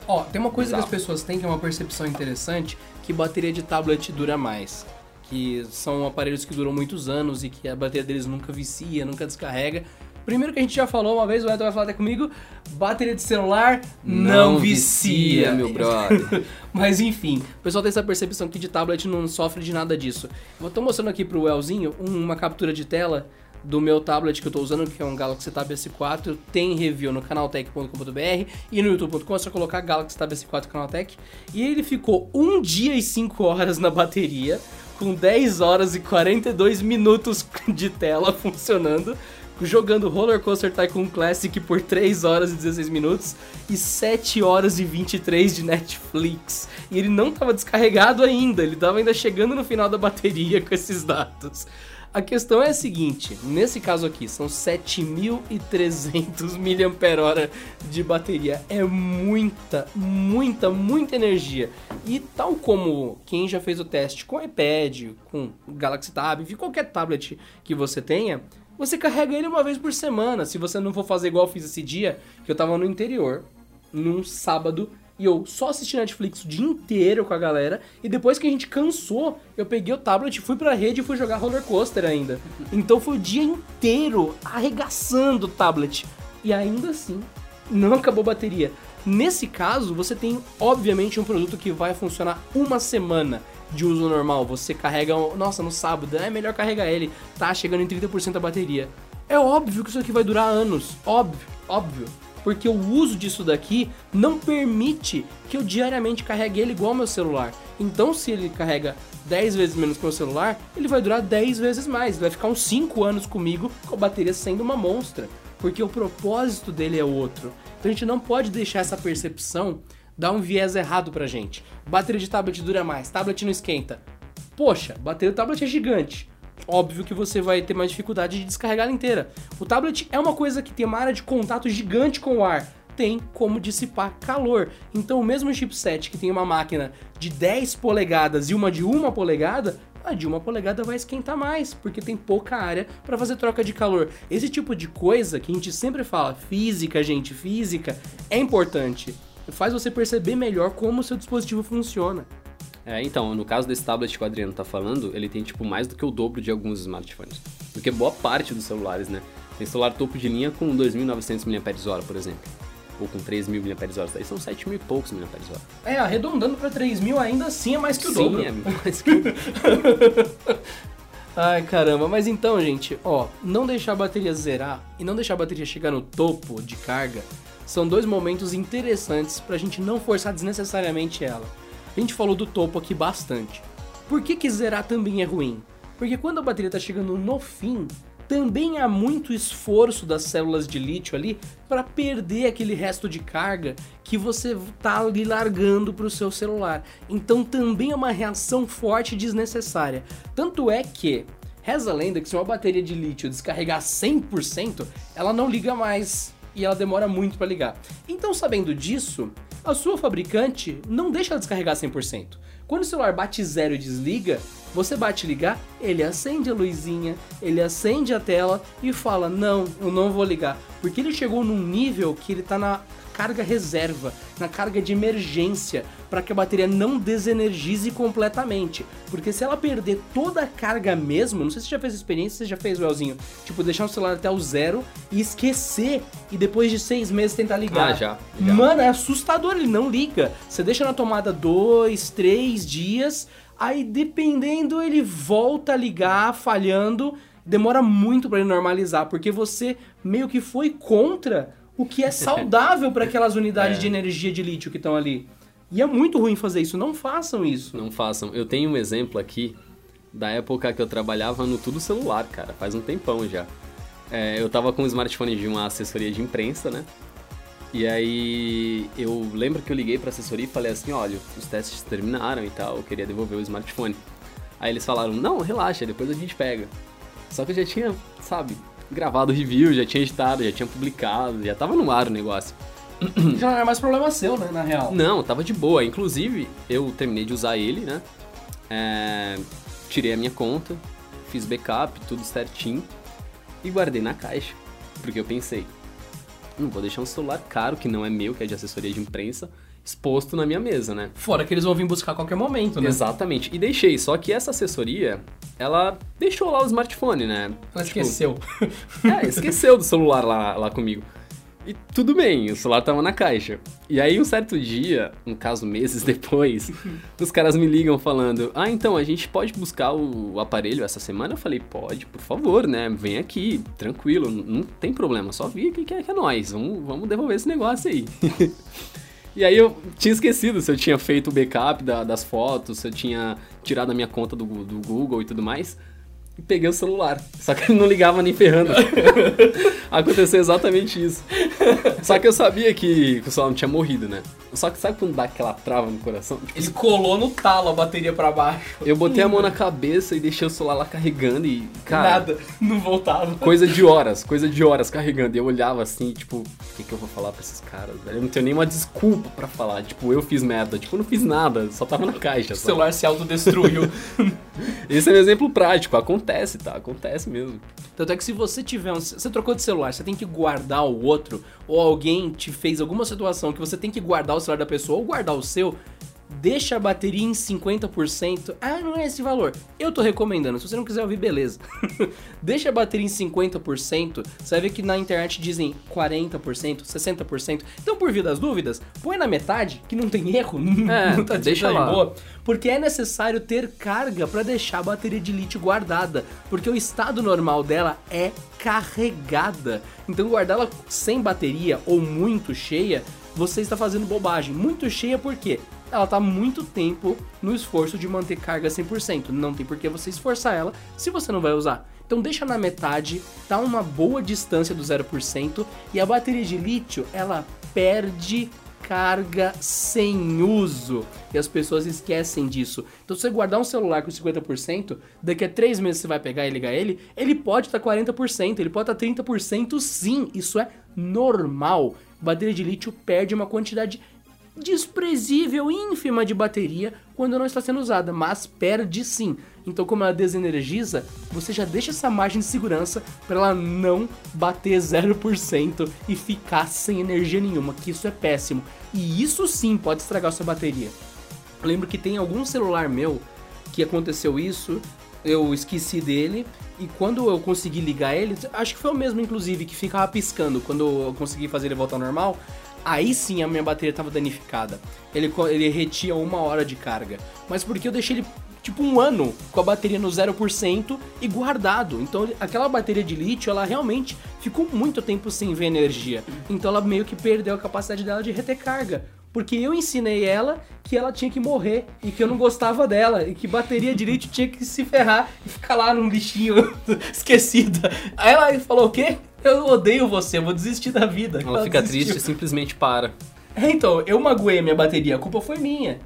Ó, tem uma coisa Bizarro. que as pessoas têm que é uma percepção interessante, que bateria de tablet dura mais. Que são aparelhos que duram muitos anos e que a bateria deles nunca vicia, nunca descarrega. Primeiro que a gente já falou uma vez, o Edson vai falar até comigo, bateria de celular não, vicia. meu brother. Mas enfim, o pessoal tem essa percepção que de tablet não sofre de nada disso. Eu tô mostrando aqui pro Elzinho uma captura de tela do meu tablet que eu tô usando, que é um Galaxy Tab S4. Tem review no canaltech.com.br e no youtube.com é só colocar Galaxy Tab S4 Canaltech. E ele ficou 1 dia e 5 horas na bateria, com 10 horas e 42 minutos de tela funcionando. Jogando Roller Coaster Tycoon Classic por 3 horas e 16 minutos e 7 horas e 23 de Netflix. E ele não estava descarregado ainda, ele estava ainda chegando no final da bateria com esses dados. A questão é a seguinte, nesse caso aqui, são 7.300 mAh de bateria. É muita, muita, muita energia. E tal como quem já fez o teste com iPad, com Galaxy Tab, qualquer tablet que você tenha, você carrega ele uma vez por semana. Se você não for fazer igual eu fiz esse dia, que eu tava no interior, num sábado e eu só assisti Netflix o dia inteiro com a galera. E depois que a gente cansou, eu peguei o tablet, fui pra rede e fui jogar roller coaster ainda. Então foi o dia inteiro arregaçando o tablet. E ainda assim, não acabou a bateria. Nesse caso, você tem obviamente um produto que vai funcionar uma semana de uso normal. Você carrega, nossa, no sábado, é melhor carregar ele, tá chegando em 30% da bateria. É óbvio que isso aqui vai durar anos, óbvio, óbvio. Porque o uso disso daqui não permite que eu diariamente carregue ele igual ao meu celular. Então, se ele carrega 10 vezes menos que o meu celular, ele vai durar 10 vezes mais. Vai ficar uns 5 anos comigo com a bateria sendo uma monstra. Porque o propósito dele é outro. Então a gente não pode deixar essa percepção dar um viés errado pra gente. Bateria de tablet dura mais, tablet não esquenta. Poxa, bateria do tablet é gigante. Óbvio que você vai ter mais dificuldade de descarregar ela inteira. O tablet é uma coisa que tem uma área de contato gigante com o ar. Tem como dissipar calor. Então, o mesmo chipset que tem uma máquina de 10 polegadas e uma de 1 polegada, a de 1 polegada vai esquentar mais, porque tem pouca área para fazer troca de calor. Esse tipo de coisa que a gente sempre fala, física, gente, física, é importante. Faz você perceber melhor como o seu dispositivo funciona. É, então, no caso desse tablet que o Adriano tá falando, ele tem, tipo, mais do que o dobro de alguns smartphones. Do que boa parte dos celulares, né? Tem celular topo de linha com 2.900 mAh, por exemplo. Ou com 3.000 mAh, daí são 7.000 e poucos mAh. É, arredondando pra 3.000 ainda assim é mais que o Sim, dobro. é mais que o Ai, caramba. Mas então, gente, ó, não deixar a bateria zerar e não deixar a bateria chegar no topo de carga são dois momentos interessantes pra gente não forçar desnecessariamente ela. A gente falou do topo aqui bastante. Por que, que zerar também é ruim? Porque quando a bateria está chegando no fim, também há muito esforço das células de lítio ali para perder aquele resto de carga que você tá ali largando para o seu celular. Então também é uma reação forte e desnecessária. Tanto é que reza a lenda que se uma bateria de lítio descarregar 100%, ela não liga mais e ela demora muito para ligar. Então, sabendo disso, a sua fabricante não deixa ela descarregar 100%. Quando o celular bate zero e desliga, você bate ligar, ele acende a luzinha, ele acende a tela e fala: Não, eu não vou ligar. Porque ele chegou num nível que ele tá na carga reserva, na carga de emergência, para que a bateria não desenergize completamente. Porque se ela perder toda a carga mesmo, não sei se você já fez experiência, você já fez, Welzinho, tipo, deixar o celular até o zero e esquecer, e depois de seis meses tentar ligar. Ah, já, já. Mano, é assustador, ele não liga. Você deixa na tomada dois, três dias, aí dependendo, ele volta a ligar, falhando. Demora muito para ele normalizar, porque você meio que foi contra o que é saudável para aquelas unidades É. de energia de lítio que estão ali. E é muito ruim fazer isso, não façam isso. Não façam. Eu tenho um exemplo aqui da época que eu trabalhava no Tudo Celular, cara. Faz um tempão já. É, eu tava com um smartphone de uma assessoria de imprensa, né? E aí eu lembro que eu liguei pra assessoria e falei assim, olha, os testes terminaram e tal, eu queria devolver o smartphone. Aí eles falaram, não, relaxa, depois a gente pega. Só que eu já tinha, sabe, gravado review, já tinha editado, já tinha publicado, já tava no ar o negócio. Já não era mais problema seu, né, na real. Não, tava de boa. Inclusive, eu terminei de usar ele, né? É, tirei a minha conta, fiz backup, tudo certinho e guardei na caixa. Porque eu pensei, não vou deixar um celular caro, que não é meu, que é de assessoria de imprensa, exposto na minha mesa, né? Fora que eles vão vir buscar a qualquer momento, né? Exatamente. E deixei, só que essa assessoria, ela deixou lá o smartphone, né? Ela Tipo, esqueceu. é, esqueceu do celular lá, lá comigo. E tudo bem, o celular tava na caixa. E aí, um certo dia, no caso, meses depois, os caras me ligam falando: Ah, então, a gente pode buscar o, aparelho essa semana? Eu falei: Pode, por favor, né? Vem aqui, tranquilo, não tem problema, só vi que é, que é nós. Vamos, vamos devolver esse negócio aí. E aí eu tinha esquecido se eu tinha feito o backup da- das fotos, se eu tinha tirado a minha conta do, do Google e tudo mais. E peguei o celular. Só que ele não ligava nem ferrando. Aconteceu exatamente isso. Só que eu sabia que, o celular não tinha morrido, né? Só que sabe quando dá aquela trava no coração? Tipo, Ele colou no talo a bateria pra baixo. eu botei a mão na cabeça e deixei o celular lá carregando e, cara, Nada, não voltava. coisa de horas, coisa de horas carregando. E eu olhava assim, tipo, o que, que eu vou falar pra esses caras? velho? Eu não tenho nenhuma desculpa pra falar. Tipo, eu fiz merda. Tipo, eu não fiz nada, só tava na caixa. O sabe? celular se autodestruiu. Esse é um exemplo prático, acontece, tá? Acontece mesmo. Tanto é que se você tiver um. Você trocou de celular, você tem que guardar o outro, ou alguém te fez alguma situação que você tem que guardar o celular da pessoa ou guardar o seu, deixa a bateria em 50%. Ah, não é esse valor. Eu tô recomendando. Se você não quiser ouvir, beleza. deixa a bateria em 50%. Você vai ver que na internet dizem 40%, 60%. Então, por via das dúvidas, põe na metade, que não tem erro. É, não tá deixa de lá. boa. Porque é necessário ter carga para deixar a bateria de lítio guardada. Porque o estado normal dela é carregada. Então, guardá-la sem bateria ou muito cheia, você está fazendo bobagem. Muito cheia por quê? Ela tá muito tempo no esforço de manter carga 100%. Não tem por que você esforçar ela se você não vai usar. Então deixa na metade, tá uma boa distância do 0% e a bateria de lítio, ela perde carga sem uso. E as pessoas esquecem disso. Então, se você guardar um celular com 50%, daqui a 3 meses você vai pegar e ligar ele, ele pode estar tá 40%, ele pode estar tá 30% sim. Isso é normal. Bateria de lítio perde uma quantidade desprezível, ínfima de bateria quando não está sendo usada, mas perde sim. Então, como ela desenergiza, você já deixa essa margem de segurança para ela não bater 0% e ficar sem energia nenhuma, que isso é péssimo. E isso sim pode estragar sua bateria. Eu lembro que tem algum celular meu que aconteceu isso, eu esqueci dele e quando eu consegui ligar ele, acho que foi o mesmo inclusive que ficava piscando quando eu consegui fazer ele voltar ao normal aí sim a minha bateria estava danificada. Ele, ele retia uma hora de carga. Mas porque eu deixei ele tipo um ano com a bateria no 0% e guardado. Então aquela bateria de lítio, ela realmente ficou muito tempo sem ver energia. Então ela meio que perdeu a capacidade dela de reter carga. Porque eu ensinei ela que ela tinha que morrer e que eu não gostava dela e que bateria lítio tinha que se ferrar e ficar lá num lixinho esquecida. Aí ela falou o quê? Eu odeio você, eu vou desistir da vida. Ela, ela fica desistiu. triste e simplesmente para. É, então, eu magoei a minha bateria, a culpa foi minha.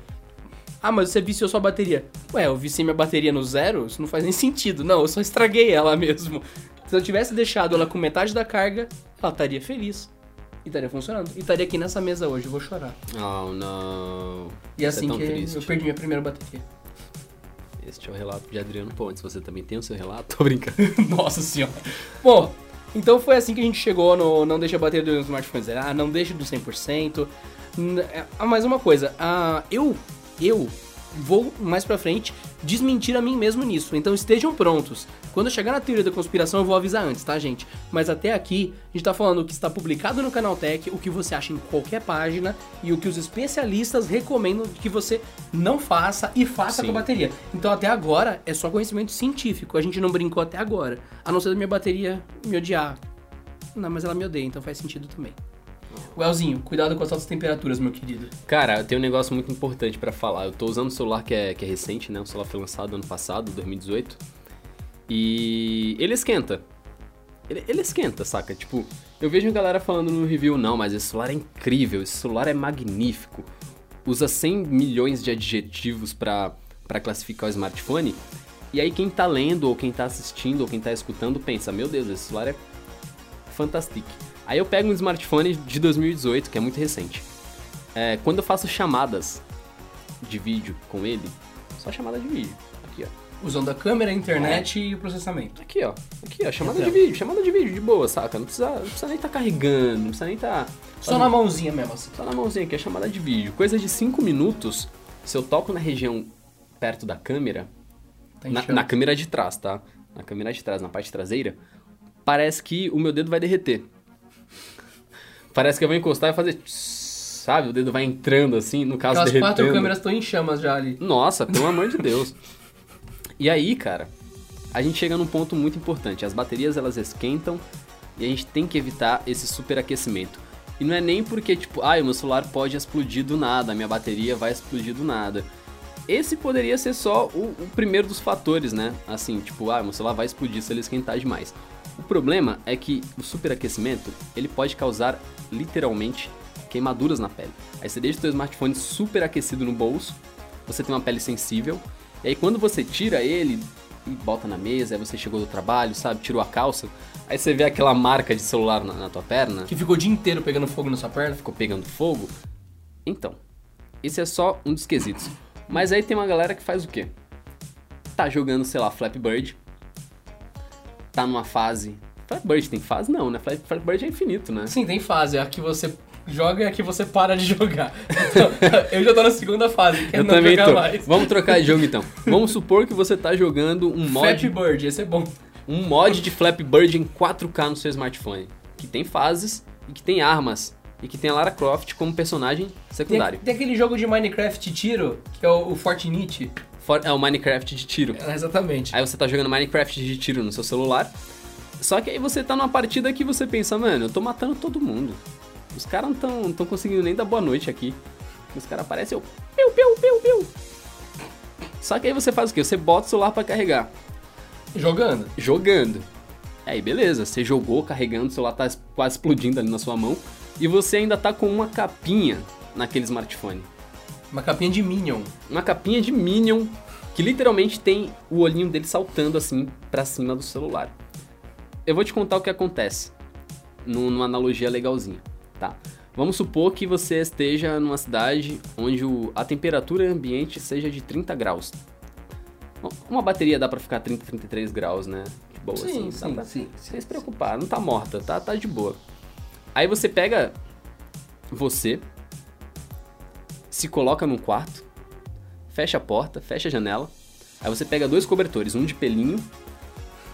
Ah, mas você viciou sua bateria. Ué, eu viciei minha bateria no zero? Isso não faz nem sentido. Não, eu só estraguei ela mesmo. Se eu tivesse deixado ela com metade da carga, ela estaria feliz. Estaria funcionando. E estaria aqui nessa mesa hoje, eu vou chorar. Oh, não. E Isso é assim é que triste. eu perdi minha primeira bateria. Este é o relato de Adriano Pontes. Você também tem o seu relato? Tô brincando. Nossa senhora. Bom, então foi assim que a gente chegou no não deixa bater do smartphone zerar, ah, não deixa do 100%. Ah, mais uma coisa, ah, eu, eu vou mais pra frente desmentir a mim mesmo nisso. Então estejam prontos. Quando eu chegar na teoria da conspiração, eu vou avisar antes, tá, gente? Mas até aqui, a gente tá falando o que está publicado no canal Tech, o que você acha em qualquer página e o que os especialistas recomendam que você não faça e faça Sim. com a bateria. Então até agora é só conhecimento científico. A gente não brincou até agora. A não ser da minha bateria me odiar. Não, mas ela me odeia, então faz sentido também. Welzinho, cuidado com as altas temperaturas, meu querido. Cara, eu tenho um negócio muito importante para falar. Eu tô usando um celular que é, que é recente, né? O celular foi lançado ano passado, 2018. E ele esquenta. Ele, ele esquenta, saca? Tipo, eu vejo a galera falando no review, não, mas esse celular é incrível, esse celular é magnífico. Usa 100 milhões de adjetivos para classificar o smartphone. E aí quem tá lendo, ou quem tá assistindo, ou quem tá escutando, pensa, meu Deus, esse celular é fantástico. Aí eu pego um smartphone de 2018, que é muito recente. É, quando eu faço chamadas de vídeo com ele, só chamada de vídeo. Aqui, ó. Usando a câmera, a internet é. e o processamento. Aqui, ó. Aqui, ó. Chamada então. de vídeo. Chamada de vídeo, de boa, saca? Não precisa, não precisa nem estar tá carregando, não precisa nem estar... Tá só na mãozinha mesmo, assim. Só na mãozinha, que é chamada de vídeo. Coisa de 5 minutos, se eu toco na região perto da câmera, tá na, na câmera de trás, tá? Na câmera de trás, na parte traseira, parece que o meu dedo vai derreter. Parece que eu vou encostar e fazer. Sabe? O dedo vai entrando assim, no caso As derretendo. quatro câmeras estão em chamas já ali. Nossa, pelo amor de Deus. E aí, cara, a gente chega num ponto muito importante. As baterias elas esquentam e a gente tem que evitar esse superaquecimento. E não é nem porque, tipo, ah, o meu celular pode explodir do nada, a minha bateria vai explodir do nada. Esse poderia ser só o, o primeiro dos fatores, né? Assim, tipo, ah, meu celular vai explodir se ele esquentar demais. O problema é que o superaquecimento ele pode causar literalmente queimaduras na pele. Aí você deixa o seu smartphone super aquecido no bolso, você tem uma pele sensível, e aí quando você tira ele e bota na mesa, aí você chegou do trabalho, sabe, tirou a calça, aí você vê aquela marca de celular na, na tua perna. Que ficou o dia inteiro pegando fogo na sua perna? Ficou pegando fogo. Então, esse é só um dos quesitos. Mas aí tem uma galera que faz o quê? tá jogando, sei lá, Flappy Bird. Tá numa fase. Flappy Bird tem fase? Não, né? Flappy, Flappy Bird é infinito, né? Sim, tem fase. A que você joga e a que você para de jogar. Então, eu já tô na segunda fase, que é Eu não também jogar tô. mais. Vamos trocar de jogo então. Vamos supor que você tá jogando um Flappy mod, Bird, esse é bom. um mod de Flappy Bird em 4K no seu smartphone. Que tem fases e que tem armas. E que tem a Lara Croft como personagem Tem, secundário. tem aquele jogo de Minecraft tiro, que é o, o Fortnite. For- É o Minecraft de tiro. É, exatamente. Aí você tá jogando Minecraft de tiro no seu celular. Só que aí você tá numa partida que você pensa, mano, eu tô matando todo mundo. Os caras não tão, não tão conseguindo nem dar boa noite aqui. Os caras aparecem, eu. Piu, piu, piu, piu. Só que aí você faz o quê? Você bota o celular pra carregar. Jogando. Jogando. Aí beleza, você jogou carregando, o celular tá quase explodindo ali na sua mão. E você ainda tá com uma capinha naquele smartphone. Uma capinha de Minion. Uma capinha de Minion que literalmente tem o olhinho dele saltando assim pra cima do celular. Eu vou te contar o que acontece, num- numa analogia legalzinha, tá? Vamos supor que você esteja numa cidade onde a temperatura ambiente seja de 30 graus. Uma bateria dá pra ficar 30, 33 graus, né? De boa, Sim, assim. sim, pra- sim, Sem se preocupar, não tá morta, tá, tá de boa. Aí você pega você, se coloca num quarto, fecha a porta, fecha a janela. Aí você pega dois cobertores, um de pelinho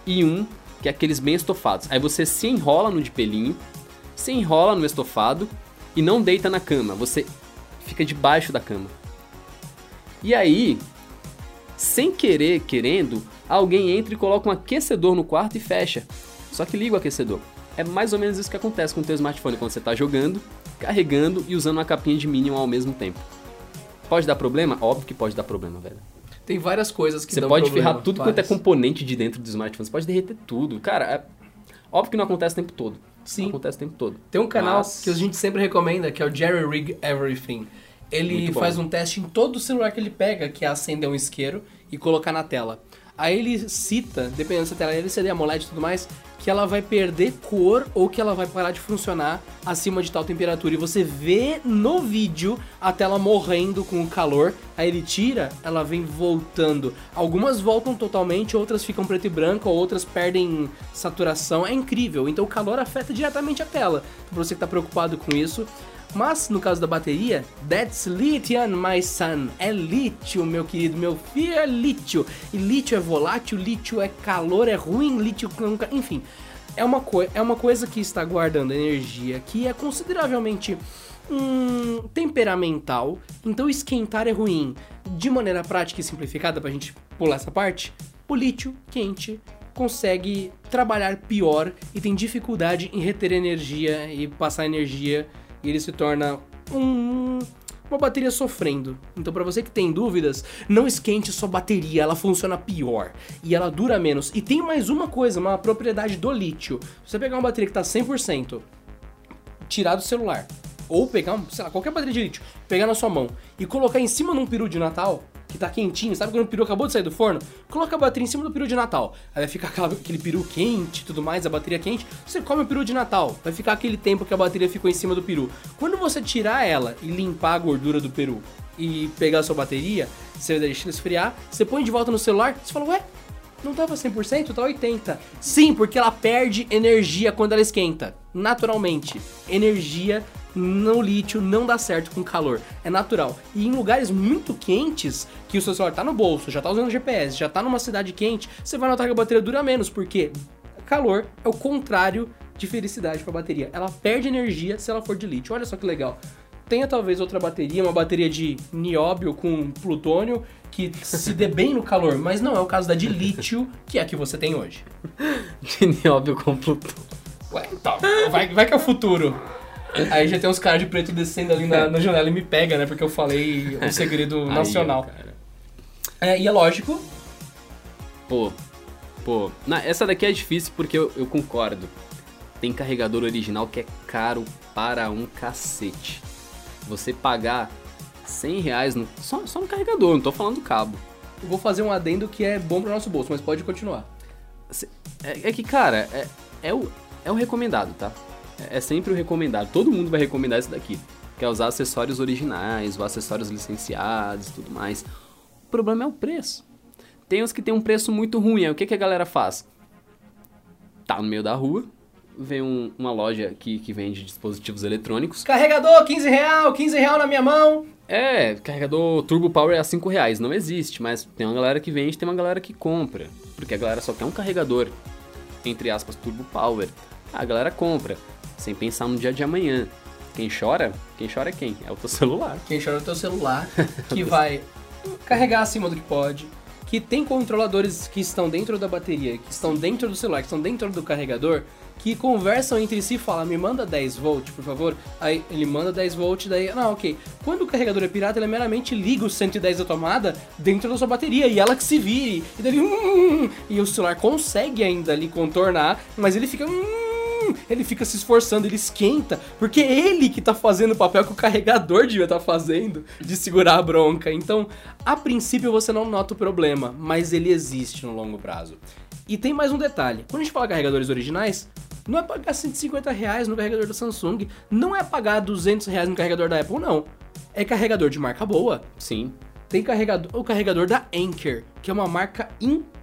e um que é aqueles bem estofados. Aí você se enrola no de pelinho, se enrola no estofado e não deita na cama. Você fica debaixo da cama. E aí, sem querer, querendo, alguém entra e coloca um aquecedor no quarto e fecha. Só que liga o aquecedor. É mais ou menos isso que acontece com o teu smartphone quando você tá jogando, carregando e usando uma capinha de Minion ao mesmo tempo. Pode dar problema? Óbvio que pode dar problema, velho. Tem várias coisas que Você dão pode problema, ferrar tudo quanto é componente de dentro do smartphone. Você pode derreter tudo. Cara, é... óbvio que não acontece o tempo todo. Sim. Não acontece o tempo todo. Tem um canal Mas- que a gente sempre recomenda, que é o Jerry Rig Everything. Ele faz um teste em todo celular que ele pega, que é acender um isqueiro e colocar na tela. Aí ele cita, dependendo se a tela LCD, AMOLED e tudo mais, que ela vai perder cor ou que ela vai parar de funcionar acima de tal temperatura. E você vê no vídeo a tela morrendo com o calor. Aí ele tira, ela vem voltando. Algumas voltam totalmente, outras ficam preto e branco, outras perdem saturação. É incrível. Então o calor afeta diretamente a tela. Pra você que tá preocupado com isso. Mas no caso da bateria, that's lithium, my son. É lítio, meu querido, meu filho é lítio. E lítio é volátil, lítio é calor, é ruim, lítio nunca. Enfim, é uma, é uma coisa que está guardando energia que é consideravelmente hum, temperamental. Então esquentar é ruim. De maneira prática e simplificada, pra gente pular essa parte, o lítio quente consegue trabalhar pior e tem dificuldade em reter energia e passar energia ele se torna um uma bateria sofrendo. Então para você que tem dúvidas, não esquente sua bateria, ela funciona pior e ela dura menos. E tem mais uma coisa, uma propriedade do lítio. Se você pegar uma bateria que tá 100%, tirar do celular ou pegar, sei lá, qualquer bateria de lítio, pegar na sua mão e colocar em cima num peru de Natal, que tá quentinho, sabe quando o peru acabou de sair do forno? Coloca a bateria em cima do peru de Natal. Aí vai ficar aquele peru quente e tudo mais, a bateria quente. Você come o peru de Natal, vai ficar aquele tempo que a bateria ficou em cima do peru. Quando você tirar ela e limpar a gordura do peru e pegar a sua bateria, você deixa esfriar, você põe de volta no celular, você fala, ué, não tava 100%, tá 80%. Sim, porque ela perde energia quando ela esquenta. Naturalmente. Energia no lítio não dá certo com calor. É natural. E em lugares muito quentes, que o seu celular tá no bolso, já tá usando GPS, já tá numa cidade quente, você vai notar que a bateria dura menos, porque calor é o contrário de felicidade pra bateria. Ela perde energia se ela for de lítio. Olha só que legal. Tenha talvez outra bateria, uma bateria de nióbio com plutônio, que se dê bem no calor, mas não é o caso da de lítio, que é a que você tem hoje. De nióbio com Plutão. Ué, então, vai, vai que é o futuro. Aí já tem uns caras de preto descendo ali na, na janela e me pega, né? Porque eu falei um segredo nacional. É, e é lógico, Pô, pô. Não, essa daqui é difícil porque eu, eu concordo. Tem carregador original que é caro para um cacete. Você pagar 100 reais no, só, só no carregador, não tô falando do cabo. eu vou fazer um adendo que é bom pro nosso bolso, mas pode continuar. É, é que, cara, é, é, o, é o recomendado, tá? É, sempre o recomendado. Todo mundo vai recomendar isso daqui. Que é usar acessórios originais, ou acessórios licenciados e tudo mais. O problema é o preço. Tem os que tem um preço muito ruim. Aí o que, que a galera faz? Tá no meio da rua, vem um- uma loja que, que vende dispositivos eletrônicos. Carregador, 15 real, 15 real na minha mão. É, carregador Turbo Power é a 5 reais. Não existe, mas tem uma galera que vende tem uma galera que compra. Porque a galera só quer um carregador, entre aspas, Turbo Power. A galera compra, sem pensar no dia de amanhã. Quem chora? Quem chora é quem? É o teu celular. Quem chora no teu celular, que vai carregar acima do que pode, que tem controladores que estão dentro da bateria, que estão dentro do celular, que estão dentro do carregador, que conversam entre si e falam, me manda 10 volts, por favor. Aí ele manda 10 volts, daí, não, ok. Quando o carregador é pirata, ele meramente liga os 110 da tomada dentro da sua bateria, e ela que se vire. E daí, hum, e o celular consegue ainda ali contornar, mas ele fica... Hum, ele fica se esforçando, ele esquenta, porque é ele que tá fazendo o papel que o carregador devia estar fazendo de segurar a bronca. Então, a princípio você não nota o problema, mas ele existe no longo prazo. E tem mais um detalhe: quando a gente fala carregadores originais, não é pagar 150 reais no carregador da Samsung, não é pagar 200 reais no carregador da Apple, não. É carregador de marca boa. Sim, Tem carregador, o carregador da Anker, que é uma marca incrível.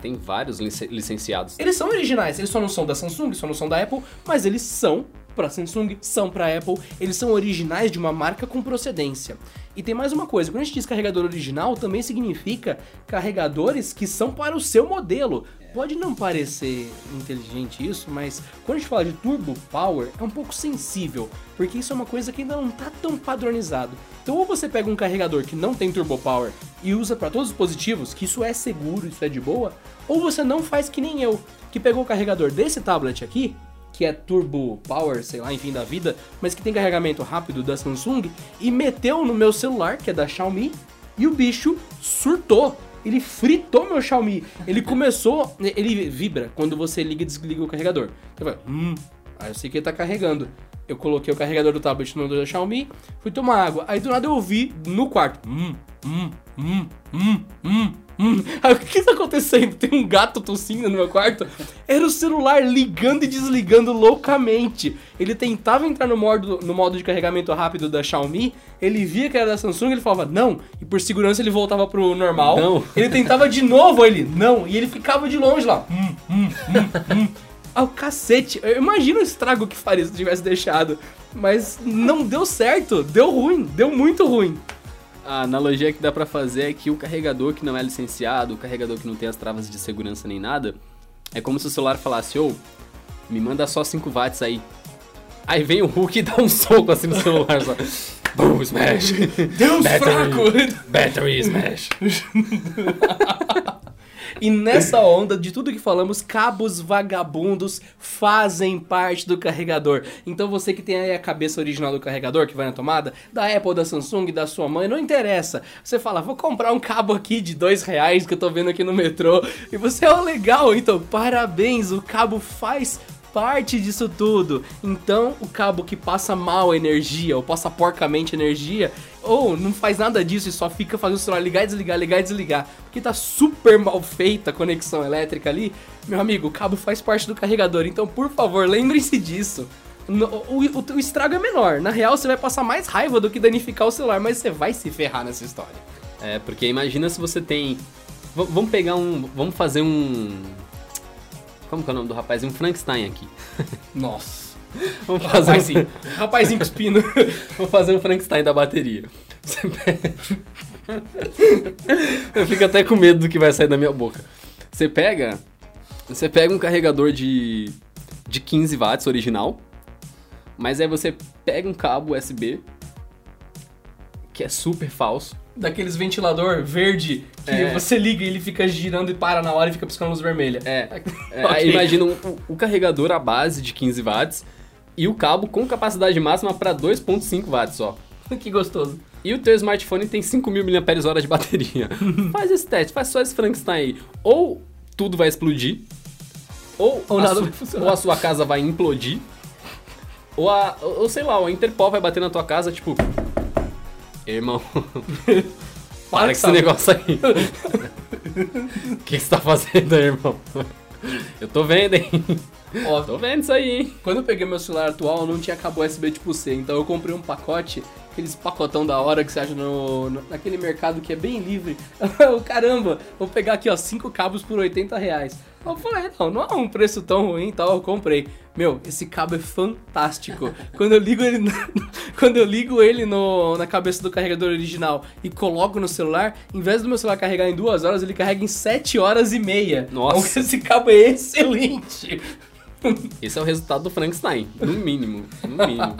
Tem vários lic- licenciados. Eles são originais, eles só não são da Samsung, só não são da Apple, mas eles são pra Samsung, são pra Apple, eles são originais de uma marca com procedência. E tem mais uma coisa, quando a gente diz carregador original, também significa carregadores que são para o seu modelo. Pode não parecer inteligente isso, mas quando a gente fala de Turbo Power, é um pouco sensível, porque isso é uma coisa que ainda não tá tão padronizado. Então ou você pega um carregador que não tem Turbo Power e usa para todos os dispositivos, que isso é seguro, isso é de boa, ou você não faz que nem eu, que pegou o carregador desse tablet aqui, que é Turbo Power, sei lá, enfim, da vida, mas que tem carregamento rápido da Samsung, e meteu no meu celular, que é da Xiaomi, e o bicho surtou. Ele fritou meu Xiaomi. Ele começou. Ele vibra quando você liga e desliga o carregador. Você hum. Aí eu sei que ele tá carregando. Eu coloquei o carregador do tablet no da Xiaomi, fui tomar água. Aí do nada eu ouvi no quarto. Hum, hum, hum, hum, hum, hum. Aí o que tá acontecendo? Tem um gato tossindo no meu quarto? Era o celular ligando e desligando loucamente. Ele tentava entrar no modo, no modo de carregamento rápido da Xiaomi, ele via que era da Samsung, ele falava não, e por segurança ele voltava pro normal. Não. Ele tentava de novo, ele não, e ele ficava de longe lá. Hum, hum, hum, hum. Ah, o cacete. Eu imagino o estrago que faria se tivesse deixado. Mas não deu certo. Deu ruim. Deu muito ruim. A analogia que dá pra fazer é que o carregador que não é licenciado, o carregador que não tem as travas de segurança nem nada, é como se o celular falasse, ô, me manda só 5 watts aí. Aí vem o Hulk e dá um soco assim no celular só. Boom, smash! Deus Battery. fraco. Battery smash! E nessa onda de tudo que falamos, cabos vagabundos fazem parte do carregador. Então você que tem aí a cabeça original do carregador que vai na tomada, da Apple, da Samsung, da sua mãe, não interessa. Você fala, vou comprar um cabo aqui de dois reais que eu tô vendo aqui no metrô. E você, ó, legal, então parabéns, o cabo faz parte disso tudo. Então, o cabo que passa mal energia, ou passa porcamente energia, ou não faz nada disso e só fica fazendo o celular ligar e desligar, ligar e desligar, porque tá super mal feita a conexão elétrica ali, meu amigo, o cabo faz parte do carregador. Então, por favor, lembrem-se disso. No- O, o- o estrago é menor. Na real, você vai passar mais raiva do que danificar o celular, mas você vai se ferrar nessa história. É, porque imagina se você tem. V- vamos pegar um. Vamos fazer um. Como que é o nome do rapaz? Um Frankenstein aqui. Nossa. Vamos fazer, um, Rapazinho, rapazinho cuspindo. vamos fazer um Frankenstein da bateria. Você pega... Eu fico até com medo do que vai sair da minha boca. Você pega. Você pega um carregador de. de 15 watts original. Mas aí você pega um cabo USB. Que é super falso. Daqueles ventilador verde que É. você liga e ele fica girando e para na hora e fica piscando luz vermelha. É. É, imagina um- o, o carregador à base de 15 watts e o cabo com capacidade máxima para 2.5 watts só. que gostoso. E o teu smartphone tem 5.000 mAh de bateria. faz esse teste, faz só esse Frankenstein aí. Ou tudo vai explodir, ou, Ou a nada su- vai funcionar. ou a sua casa vai implodir, ou, a, ou ou sei lá, a Interpol vai bater na tua casa, tipo... Irmão, para com esse sabe? negócio aí. O que você tá fazendo aí, irmão? Eu tô vendo, hein? Ó, Tô vendo isso aí, hein? quando eu peguei meu celular atual, não tinha cabo USB tipo C, então eu comprei um pacote, aqueles pacotão da hora que você acha no, no- naquele mercado que é bem livre. Eu, Caramba, vou pegar aqui, ó, cinco cabos por 80 reais. Eu falei, não, não é um preço tão ruim e tal, eu comprei. Meu, esse cabo é fantástico. quando eu ligo ele, no- quando eu ligo ele no, na cabeça do carregador original e coloco no celular, em vez do meu celular carregar em duas horas, ele carrega em sete horas e meia. Nossa. Então, esse cabo é excelente. Esse é o resultado do Frankenstein, no mínimo, no mínimo.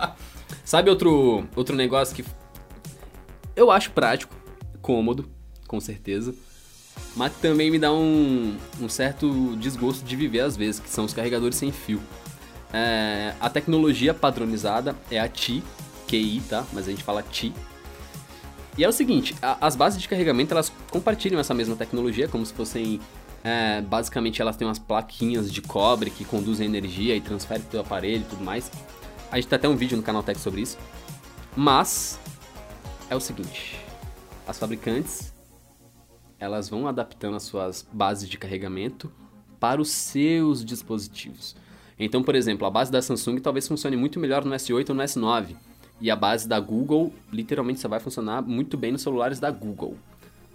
Sabe outro, outro negócio que eu acho prático, cômodo, com certeza, mas também me dá um, um certo desgosto de viver às vezes, que são os carregadores sem fio. É, a tecnologia padronizada é a TI, QI, tá? Mas a gente fala TI. E é o seguinte, a- as bases de carregamento elas compartilham essa mesma tecnologia, como se fossem é, basicamente elas têm umas plaquinhas de cobre que conduzem energia e transferem pro teu aparelho e tudo mais. A gente tem até um vídeo no canal Tech sobre isso. Mas é o seguinte, as fabricantes elas vão adaptando as suas bases de carregamento para os seus dispositivos. Então, por exemplo, a base da Samsung talvez funcione muito melhor no S8 ou no S9. E a base da Google, literalmente, só vai funcionar muito bem nos celulares da Google.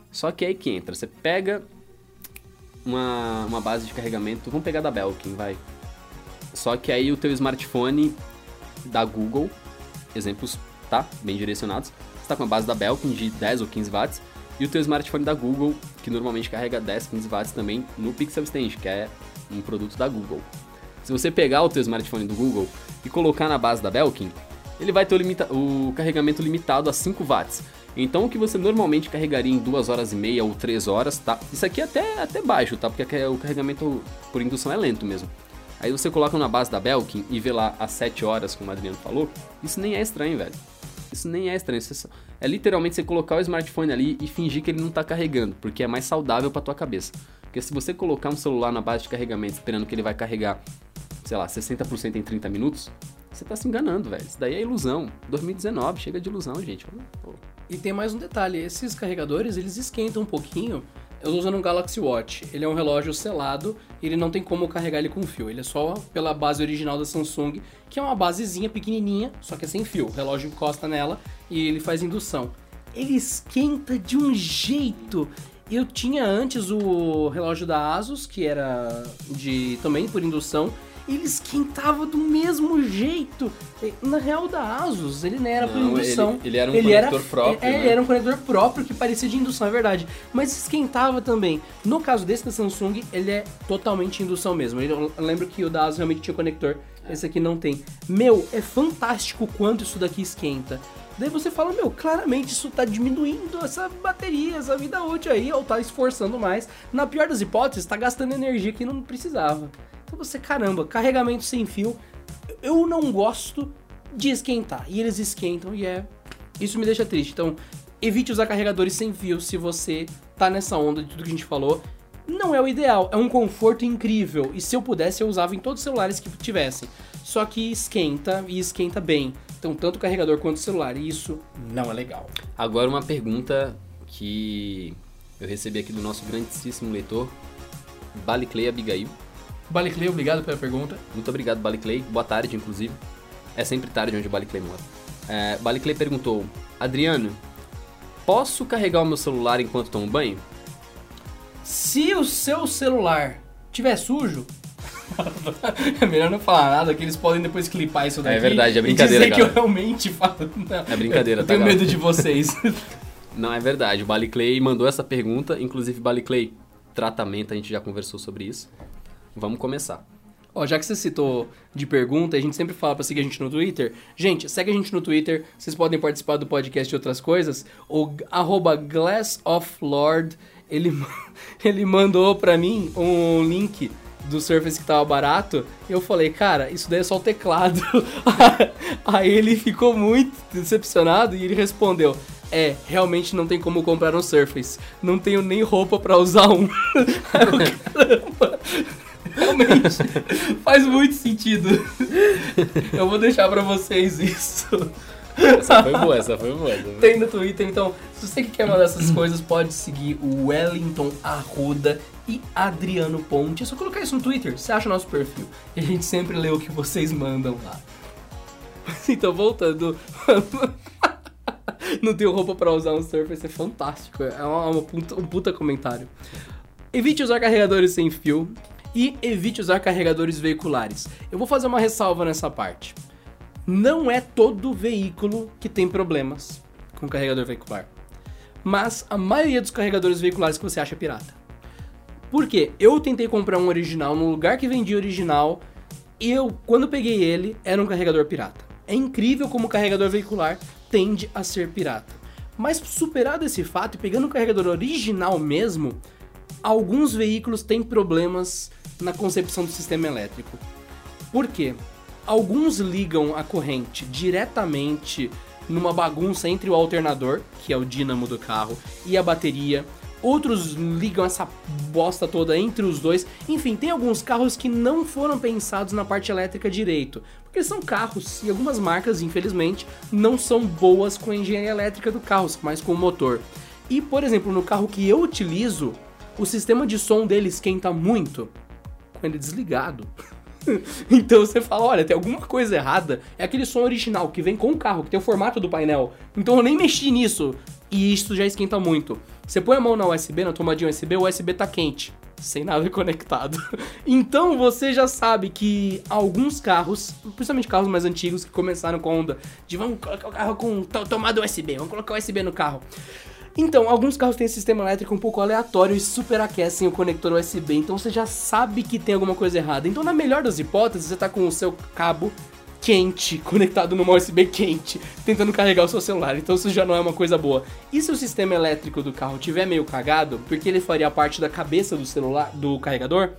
Só que aí que entra, você pega uma, uma base de carregamento, vamos pegar da Belkin, vai. Só que aí o teu smartphone da Google, exemplos, tá? Bem direcionados, você tá com a base da Belkin de 10 ou 15 watts, e o teu smartphone da Google, que normalmente carrega 10, 15 watts também no Pixel Stand, que é um produto da Google. Se você pegar o teu smartphone do Google e colocar na base da Belkin, ele vai ter o, limita- o carregamento limitado a 5 watts. Então o que você normalmente carregaria em 2 horas e meia ou 3 horas, tá? Isso aqui é até, até baixo, tá? Porque o carregamento por indução é lento mesmo. Aí você coloca na base da Belkin e vê lá às 7 horas, como o Adriano falou, isso nem é estranho, velho. Isso nem é estranho. É, é literalmente você colocar o smartphone ali e fingir que ele não tá carregando, porque é mais saudável pra tua cabeça. Porque se você colocar um celular na base de carregamento esperando que ele vai carregar, sei lá, 60% em 30 minutos, você tá se enganando, velho. Isso daí é ilusão. 2019, chega de ilusão, gente. Pô. E tem mais um detalhe, esses carregadores, eles esquentam um pouquinho. Eu tô usando um Galaxy Watch, ele é um relógio selado, e ele não tem como carregar ele com fio, ele é só pela base original da Samsung, que é uma basezinha pequenininha, só que é sem fio. O relógio encosta nela e ele faz indução. Ele esquenta de um jeito. Eu tinha antes o relógio da Asus, que era de também por indução, ele esquentava do mesmo jeito. Na real da Asus, ele não era por Não, indução. ele- ele era um conector próprio, É, né? ele era um conector próprio que parecia de indução, é verdade. Mas esquentava também. No caso desse da Samsung, ele é totalmente indução mesmo. Ele- Eu lembro que o da Asus realmente tinha conector. Esse aqui não tem. Meu, é fantástico o quanto isso daqui esquenta. Daí você fala, meu, claramente isso tá diminuindo essa bateria, essa vida útil aí, ou tá esforçando mais. Na pior das hipóteses, tá gastando energia que não precisava. Então você, caramba, carregamento sem fio, eu não gosto de esquentar. E eles esquentam e é. Isso me deixa triste. Então, evite usar carregadores sem fio se você tá nessa onda de tudo que a gente falou. Não é o ideal, é um conforto incrível. E se eu pudesse, eu usava em todos os celulares que tivessem. Só que esquenta e esquenta bem. Então, tanto o carregador quanto o celular. E isso não é legal. Agora uma pergunta que eu recebi aqui do nosso grandíssimo leitor, Baliclay Abigail. Baliclay, obrigado pela pergunta. Muito obrigado, Baliclay. Boa tarde, inclusive. É sempre tarde onde o Baliclay mora. É, Baliclay perguntou: Adriano, posso carregar o meu celular enquanto tomo banho? Se o seu celular tiver sujo, é melhor não falar nada, que eles podem depois clipar isso daqui. É verdade, é e brincadeira, dizer que eu realmente falo. Não, É brincadeira, eu tá, tenho galera? medo de vocês. Não, é verdade. O Baliclay mandou essa pergunta. Inclusive, Baliclay, tratamento, a gente já conversou sobre isso. Vamos começar. Ó, já que você citou de pergunta, a gente sempre fala pra seguir a gente no Twitter. Gente, segue a gente no Twitter. Vocês podem participar do podcast e outras coisas. O arroba Glass of Lord, ele, ele mandou pra mim um link do Surface que tava barato. Eu falei, cara, isso daí é só o teclado. Aí ele ficou muito decepcionado e ele respondeu... É, realmente não tem como comprar um Surface. Não tenho nem roupa pra usar um. Caramba. Realmente, faz muito sentido. Eu vou deixar pra vocês isso. Essa foi boa, essa foi boa. Tem no Twitter, então, se você que quer uma dessas coisas, pode seguir o Wellington Arruda, e Adriano Ponte. É só colocar isso no Twitter, você acha o nosso perfil. E a gente sempre lê o que vocês mandam lá. Então, voltando. Não tenho roupa para usar um Surface, é fantástico. É uma, uma puta, um puta comentário. Evite usar carregadores sem fio e evite usar carregadores veiculares. Eu vou fazer uma ressalva nessa parte. Não é todo veículo que tem problemas com carregador veicular. Mas a maioria dos carregadores veiculares que você acha pirata. Por quê? Eu tentei comprar um original no lugar que vendia original e eu, quando peguei ele, era um carregador pirata. É incrível como o carregador veicular tende a ser pirata. Mas superado esse fato e pegando o carregador original mesmo, alguns veículos têm problemas na concepção do sistema elétrico. Por quê? Alguns ligam a corrente diretamente numa bagunça entre o alternador, que é o dínamo do carro, e a bateria. Outros ligam essa bosta toda entre os dois. Enfim, tem alguns carros que não foram pensados na parte elétrica direito. Porque são carros e algumas marcas, infelizmente, não são boas com a engenharia elétrica do carro, mas com o motor. E, por exemplo, no carro que eu utilizo, o sistema de som dele esquenta muito com ele desligado. então você fala, olha, tem alguma coisa errada. É aquele som original que vem com o carro, que tem o formato do painel. Então eu nem mexi nisso. E isso já esquenta muito. Você põe a mão na USB, na tomadinha USB, o USB tá quente, sem nada conectado. Então você já sabe que alguns carros, principalmente carros mais antigos que começaram com a onda de vamos colocar o carro com tomada USB, vamos colocar USB no carro. Então, alguns carros têm sistema elétrico um pouco aleatório e superaquecem o conector USB, então você já sabe que tem alguma coisa errada. Então, na melhor das hipóteses, você tá com o seu cabo quente, conectado numa USB quente, tentando carregar o seu celular. Então isso já não é uma coisa boa. E se o sistema elétrico do carro tiver meio cagado, porque ele faria parte da cabeça do celular, do carregador,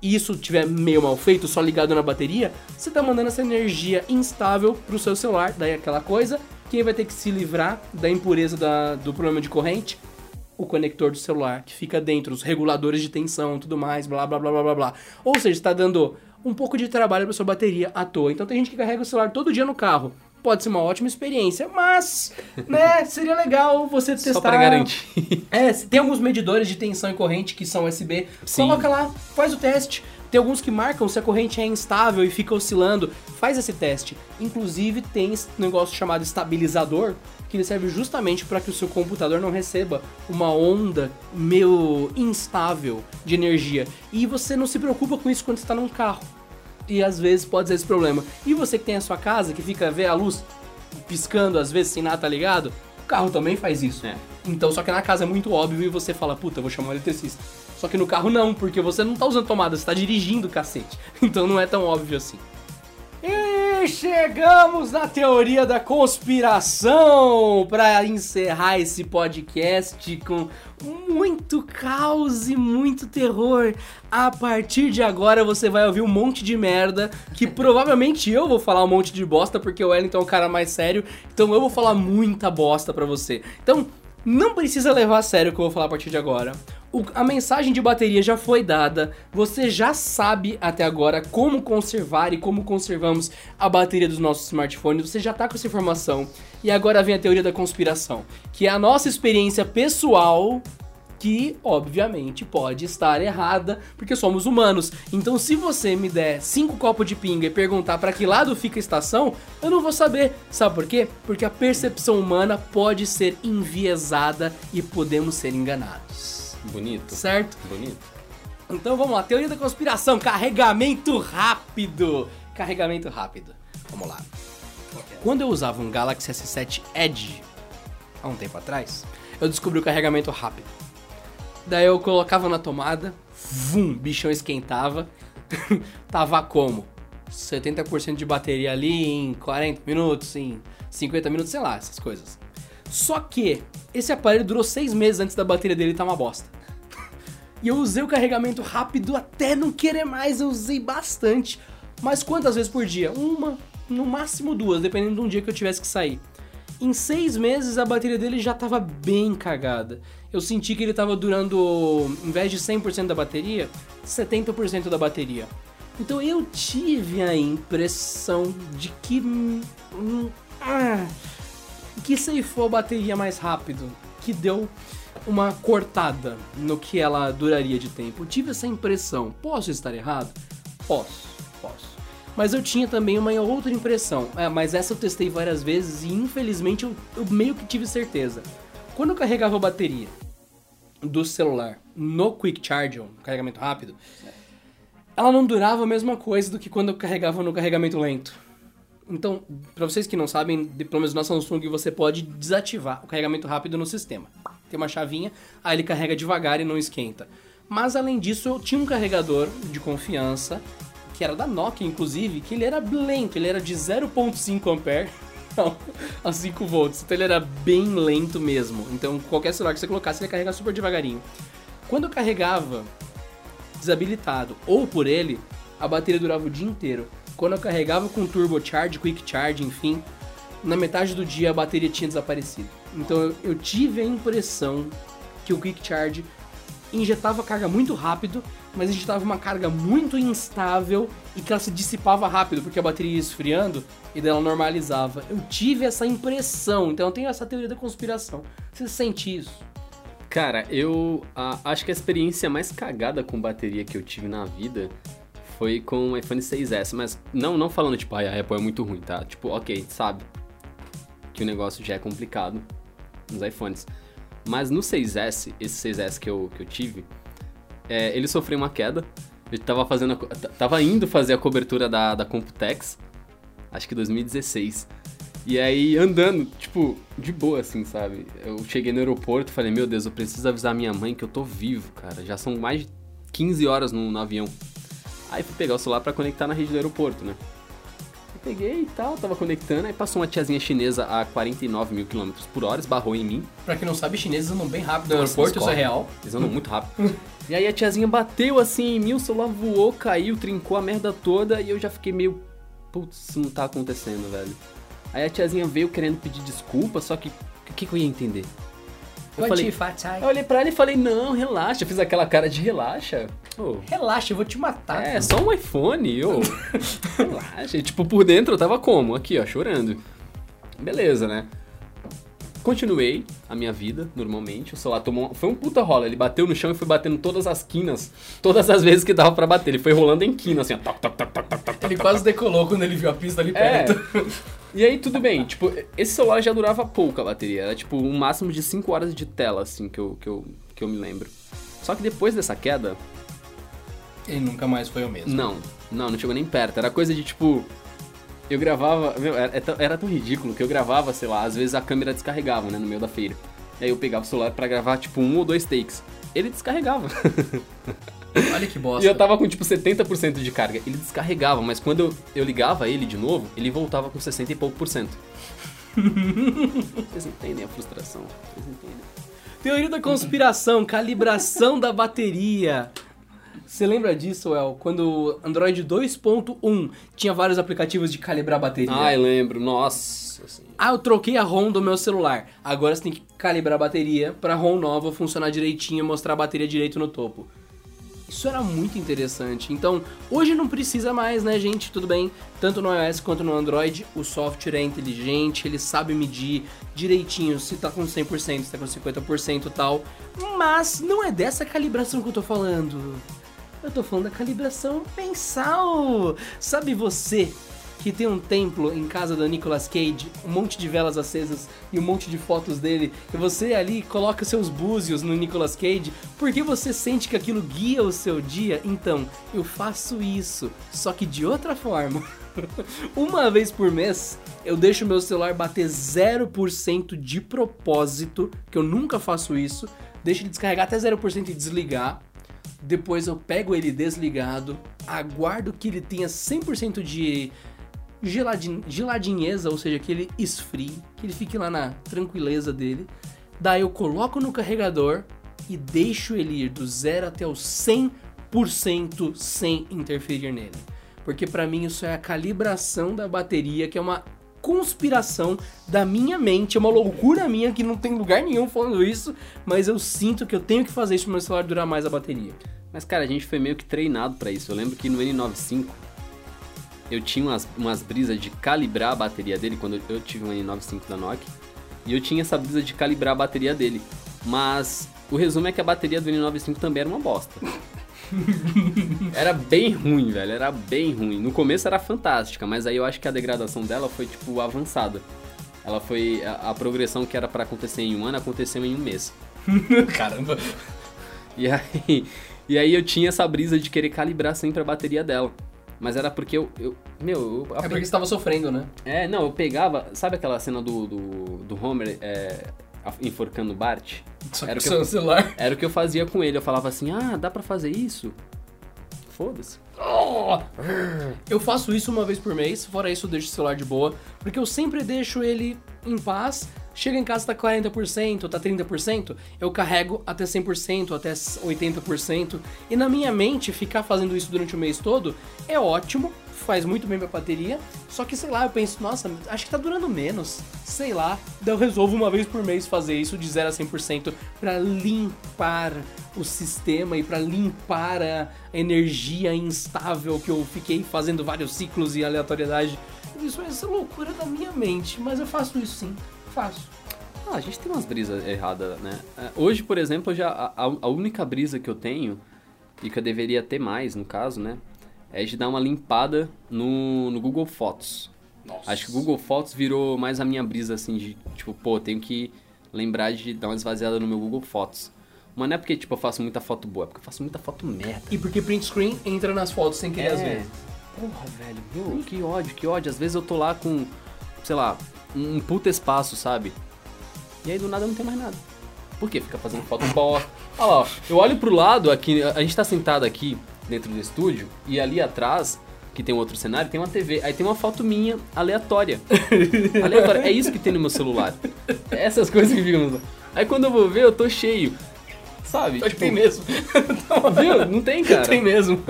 e isso tiver meio mal feito, só ligado na bateria, você tá mandando essa energia instável pro seu celular, daí aquela coisa, quem vai ter que se livrar da impureza da, do problema de corrente? O conector do celular, que fica dentro, os reguladores de tensão, tudo mais, blá blá blá blá blá blá. Ou seja, está dando um pouco de trabalho para sua bateria à toa. Então tem gente que carrega o celular todo dia no carro. Pode ser uma ótima experiência, mas, né, seria legal você testar. Só pra garantir. É, tem alguns medidores de tensão e corrente que são USB. Sim. Coloca lá, faz o teste. Tem alguns que marcam se a corrente é instável e fica oscilando. Faz esse teste. Inclusive tem esse negócio chamado estabilizador, que ele serve justamente para que o seu computador não receba uma onda meio instável de energia. E você não se preocupa com isso quando está num carro. E às vezes pode ser esse problema. E você que tem a sua casa, que fica vê a luz piscando às vezes sem nada tá ligado, o carro também faz isso. É. Então, só que na casa é muito óbvio e você fala, puta, vou chamar o eletricista. Só que no carro não, porque você não tá usando tomada, você tá dirigindo, cacete. Então não é tão óbvio assim. E chegamos na teoria da conspiração para encerrar esse podcast com muito caos e muito terror. A partir de agora você vai ouvir um monte de merda que provavelmente eu vou falar um monte de bosta porque o Wellington é o cara mais sério, então eu vou falar muita bosta para você. Então, não precisa levar a sério o que eu vou falar a partir de agora. O, a mensagem de bateria já foi dada, você já sabe até agora como conservar e como conservamos a bateria dos nossos smartphones, você já tá com essa informação. E agora vem a teoria da conspiração, que é a nossa experiência pessoal que obviamente pode estar errada, porque somos humanos. Então, se você me der cinco copos de pinga e perguntar para que lado fica a estação, eu não vou saber. Sabe por quê? Porque a percepção humana pode ser enviesada e podemos ser enganados. Bonito. Certo? Bonito. Então vamos lá, teoria da conspiração, carregamento rápido. Carregamento rápido. Vamos lá. Quando eu usava um Galaxy S7 Edge há um tempo atrás, eu descobri o carregamento rápido. Daí eu colocava na tomada, vum, bichão esquentava. Tava como? 70% de bateria ali em 40 minutos, em 50 minutos, sei lá, essas coisas. Só que esse aparelho durou seis meses antes da bateria dele estar tá uma bosta. E eu usei o carregamento rápido até não querer mais, eu usei bastante. Mas quantas vezes por dia? Uma, no máximo duas, dependendo de um dia que eu tivesse que sair. Em seis meses a bateria dele já estava bem cagada. Eu senti que ele estava durando, em vez de 100% da bateria, 70% da bateria. Então eu tive a impressão de que. Hum, ah, que ceifou a bateria mais rápido. Que deu uma cortada no que ela duraria de tempo. Tive essa impressão. Posso estar errado? Posso, posso. Mas eu tinha também uma outra impressão. É, mas essa eu testei várias vezes e infelizmente eu, eu meio que tive certeza. Quando eu carregava a bateria do celular no Quick Charge, no carregamento rápido, ela não durava a mesma coisa do que quando eu carregava no carregamento lento. Então, para vocês que não sabem, pelo menos na Samsung você pode desativar o carregamento rápido no sistema. Tem uma chavinha, aí ele carrega devagar e não esquenta. Mas além disso, eu tinha um carregador de confiança, que era da Nokia inclusive, que ele era lento, ele era de 0.5 ampere a 5 volts. Então ele era bem lento mesmo. Então qualquer celular que você colocasse, ele ia carregar super devagarinho. Quando eu carregava desabilitado ou por ele, a bateria durava o dia inteiro. Quando eu carregava com turbo charge, quick charge, enfim, na metade do dia a bateria tinha desaparecido. Então eu, eu tive a impressão que o quick charge injetava carga muito rápido, mas injetava uma carga muito instável e que ela se dissipava rápido, porque a bateria ia esfriando e daí ela normalizava. Eu tive essa impressão, então eu tenho essa teoria da conspiração. Você sente isso? Cara, eu a- acho que a experiência mais cagada com bateria que eu tive na vida foi com o iPhone 6S, mas não, não falando tipo, ai, a Apple é muito ruim, tá? Tipo, ok, sabe que o negócio já é complicado nos iPhones. Mas no 6S, esse 6S que eu, que eu tive, é, ele sofreu uma queda. Eu tava fazendo, a tava indo fazer a cobertura da, da Computex, acho que 2016. E aí, andando, tipo, de boa, assim, sabe? Eu cheguei no aeroporto falei, meu Deus, eu preciso avisar minha mãe que eu tô vivo, cara. Já são mais de 15 horas no, no avião. Aí fui pegar o celular pra conectar na rede do aeroporto, né? Eu peguei e tal, tava conectando, aí passou uma tiazinha chinesa a 49 mil quilômetros por hora, esbarrou em mim. Pra quem não sabe, chineses andam bem rápido no aeroporto, isso é real. Eles andam muito rápido. e aí a tiazinha bateu assim em mim, o celular voou, caiu, trincou a merda toda e eu já fiquei meio. Putz, isso não tá acontecendo, velho. Aí a tiazinha veio querendo pedir desculpa, só que o que, que eu ia entender? Eu falei, eu olhei pra ela e falei, não, relaxa. Eu fiz aquela cara de relaxa. Ô, Relaxa, eu vou te matar. é, só um iPhone, ô. relaxa. E, tipo, por dentro eu tava como? Aqui, ó, chorando. Beleza, né? Continuei a minha vida, normalmente. O celular tomou. Foi um puta rola. Ele bateu no chão e foi batendo todas as quinas. Todas as vezes que dava pra bater. Ele foi rolando em quina, assim, ó. Toc, toc, toc, toc, toc, Ele quase decolou quando ele viu a pista ali É. E aí, tudo bem. Tipo, esse celular já durava pouco a bateria. Era, tipo, um máximo de 5 horas de tela, assim, que eu, que, eu, que eu me lembro. Só que depois dessa queda, Ele nunca mais foi o mesmo. não. Não, não chegou nem perto. Era coisa de, tipo... Eu gravava... Meu, era, era tão- era tão ridículo que eu gravava, sei lá, às vezes a câmera descarregava, né, no meio da feira. E aí eu pegava o celular pra gravar, tipo, um ou dois takes. Ele descarregava. Olha que bosta. E eu tava com tipo 70% de carga. Ele descarregava, mas quando eu, eu ligava ele de novo, ele voltava com 60 e pouco por cento. Vocês entendem a frustração? Vocês entendem? Teoria da conspiração, calibração da bateria. Você lembra disso, El? Quando o Android 2.1 tinha vários aplicativos de calibrar a bateria. Ah, eu lembro. Nossa. Assim. Ah, eu troquei a ROM do meu celular. Agora você tem que calibrar a bateria pra ROM nova funcionar direitinho e mostrar a bateria direito no topo. Isso era muito interessante. Então, hoje não precisa mais, né, gente? Tudo bem. Tanto no iOS quanto no Android, o software é inteligente, ele sabe medir direitinho se tá com 100%, se tá com 50% e tal. Mas não é dessa calibração que eu tô falando. Eu tô falando da calibração mensal. Sabe você que tem um templo em casa do Nicolas Cage, um monte de velas acesas e um monte de fotos dele, e você ali coloca seus búzios no Nicolas Cage, porque você sente que aquilo guia o seu dia? Então, eu faço isso, só que de outra forma. Uma vez por mês, eu deixo meu celular bater 0% de propósito, que eu nunca faço isso, deixo ele descarregar até 0% e desligar. Depois eu pego ele desligado, aguardo que ele tenha 100% de geladin geladinheza, ou seja, que ele esfrie, que ele fique lá na tranquileza dele. Daí eu coloco no carregador e deixo ele ir do zero até o 100% sem interferir nele. Porque pra mim isso é a calibração da bateria, que é uma conspiração da minha mente, é uma loucura minha que não tem lugar nenhum falando isso, mas eu sinto que eu tenho que fazer isso pro meu celular durar mais a bateria. Mas, cara, a gente foi meio que treinado pra isso. Eu lembro que no N95 eu tinha umas, umas brisas de calibrar a bateria dele quando eu tive um N95 da Nokia. E eu tinha essa brisa de calibrar a bateria dele. Mas o resumo é que a bateria do N95 também era uma bosta. era bem ruim, velho. Era bem ruim. No começo era fantástica, mas aí eu acho que a degradação dela foi, tipo, avançada. Ela foi. A, a progressão que era para acontecer em um ano aconteceu em um mês. Caramba. E aí, e aí eu tinha essa brisa de querer calibrar sempre a bateria dela. Mas era porque eu. eu meu, eu, É porque você tava sofrendo, né? É, não, eu pegava. Sabe aquela cena do, do, do Homer é, enforcando o Bart? Só Era que o eu- celular. Era o que eu fazia com ele. Eu falava assim: ah, dá pra fazer isso? Foda-se. Eu faço isso uma vez por mês, fora isso eu deixo o celular de boa, porque eu sempre deixo ele em paz. Chega em casa tá 40%, tá 30%, eu carrego até 100%, até 80%. E na minha mente, ficar fazendo isso durante o mês todo é ótimo, faz muito bem pra bateria. Só que sei lá, eu penso, nossa, acho que tá durando menos. Sei lá. Daí eu resolvo uma vez por mês fazer isso de 0 a 100% pra limpar o sistema e pra limpar a energia instável que eu fiquei fazendo vários ciclos e aleatoriedade. Isso é essa loucura da minha mente, mas eu faço isso sim. Faço. Ah, a gente tem umas brisas erradas, né? É, Hoje, por exemplo, já, a, a única brisa que eu tenho, e que eu deveria ter mais, no caso, né? É de dar uma limpada no, no Google Fotos. Nossa. Acho que o Google Fotos virou mais a minha brisa, assim, de tipo, pô, tenho que lembrar de dar uma esvaziada no meu Google Fotos. Mas não é porque, tipo, eu faço muita foto boa, é porque eu faço muita foto merda. E porque print screen entra nas fotos sem querer às vezes. Porra, velho, meu, que ódio, que ódio. Às vezes eu tô lá com, sei lá, um puta espaço, sabe? E aí do nada não tem mais nada. Por quê? Fica fazendo foto bosta. Olha lá, ó, eu olho pro lado aqui, a gente tá sentado aqui dentro do estúdio e ali atrás, que tem um outro cenário, tem uma TV. Aí tem uma foto minha aleatória. aleatória. É isso que tem no meu celular. Essas coisas que ficam. Aí quando eu vou ver, eu tô cheio. Sabe? Acho que tem mesmo. Viu? Não tem, cara. tem mesmo.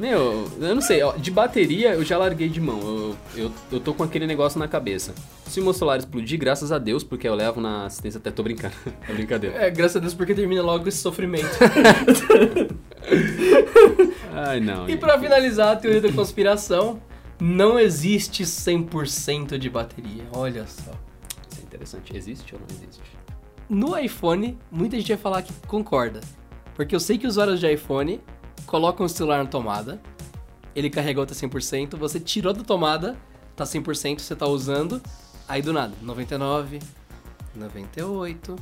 Meu, eu não sei, ó, de bateria eu já larguei de mão. Eu, eu, eu tô com aquele negócio na cabeça. Se o meu celular explodir, graças a Deus, porque eu levo na assistência até tô brincando. É brincadeira. É, graças a Deus porque termina logo esse sofrimento. Ai, não. E pra finalizar a teoria da conspiração, não existe 100% de bateria. Olha só. Isso é interessante. Existe ou não existe? No iPhone, muita gente vai falar que concorda. Porque eu sei que usuários de iPhone colocam o celular na tomada, ele carregou até 100%, você tirou da tomada, tá 100%, você tá usando, aí do nada, 99, 98,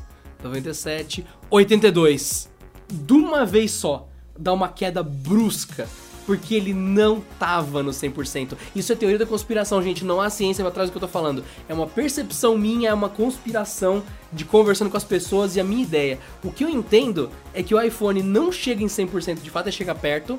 97, 82. De uma vez só, dá uma queda brusca. Porque ele não tava no 100%. Isso é teoria da conspiração, gente. Não há ciência pra trás do que eu tô falando. É uma percepção minha, é uma conspiração de conversando com as pessoas e a minha ideia. O que eu entendo é que o iPhone não chega em 100%, de fato é chega perto,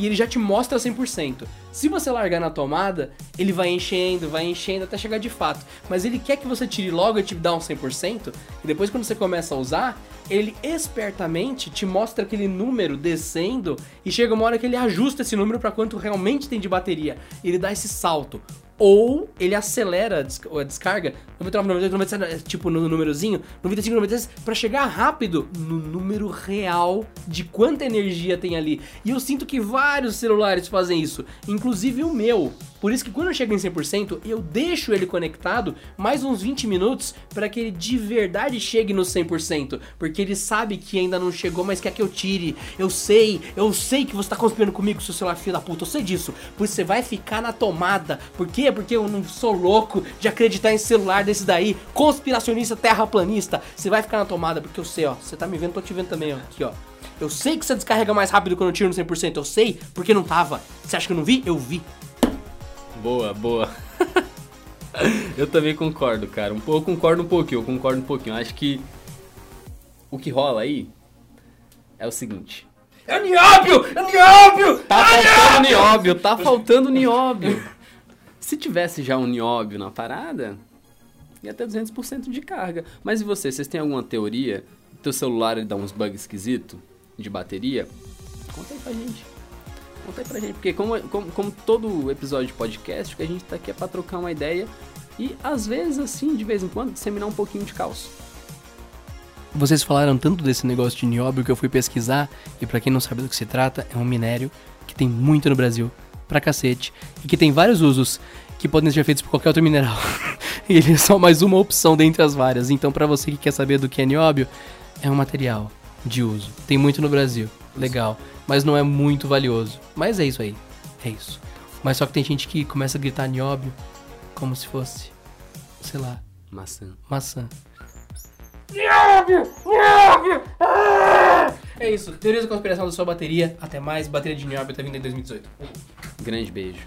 e ele já te mostra 100%. Se você largar na tomada, ele vai enchendo, vai enchendo até chegar de fato. Mas ele quer que você tire logo e te dá um 100%, e depois quando você começa a usar, ele espertamente te mostra aquele número descendo e chega uma hora que ele ajusta esse número para quanto realmente tem de bateria. Ele dá esse salto. Ou ele acelera a des- a descarga, 99, 98, 97, tipo no númerozinho, 95, 96, pra chegar rápido no número real de quanta energia tem ali. E eu sinto que vários celulares fazem isso, inclusive o meu. Por isso que quando eu chego em 100%, eu deixo ele conectado mais uns 20 minutos para que ele de verdade chegue no 100%, porque ele sabe que ainda não chegou, mas quer que eu tire. Eu sei, eu sei que você tá conspirando comigo, seu celular filho da puta, eu sei disso. Por isso você vai ficar na tomada. Por quê? Porque eu não sou louco de acreditar em celular desse daí, conspiracionista terraplanista. Você vai ficar na tomada porque eu sei, ó, você tá me vendo, tô te vendo também, ó, aqui, ó. Eu sei que você descarrega mais rápido quando eu tiro no 100%, eu sei, porque não tava. Você acha que eu não vi? Eu vi. Boa, boa. eu também concordo, cara. Um pouco, eu concordo um pouquinho, eu concordo um pouquinho. Acho que o que rola aí é o seguinte. É nióbio! É nióbio! Tá faltando nióbio, tá faltando nióbio. Se tivesse já um nióbio na parada, ia ter 200% de carga. Mas e você, vocês têm alguma teoria? Teu celular ele dá uns bugs esquisitos de bateria? Conta aí pra gente. Conta aí pra gente, porque como, como, como todo episódio de podcast, o que a gente tá aqui é pra trocar uma ideia e às vezes, assim, de vez em quando, disseminar um pouquinho de caos. Vocês falaram tanto desse negócio de nióbio que eu fui pesquisar, e pra quem não sabe do que se trata, é um minério que tem muito no Brasil, pra cacete, e que tem vários usos que podem ser feitos por qualquer outro mineral. Ele é só mais uma opção dentre as várias. Então, pra você que quer saber do que é nióbio, é um material de uso. Tem muito no Brasil. Legal. Mas não é muito valioso. Mas é isso aí. É isso. Mas só que tem gente que começa a gritar nióbio como se fosse, sei lá, Maçã. maçã. Nióbio! Nióbio! Ah! É isso. Teorias da conspiração da sua bateria. Até mais. Bateria de nióbio tá vindo em 2018. Grande beijo.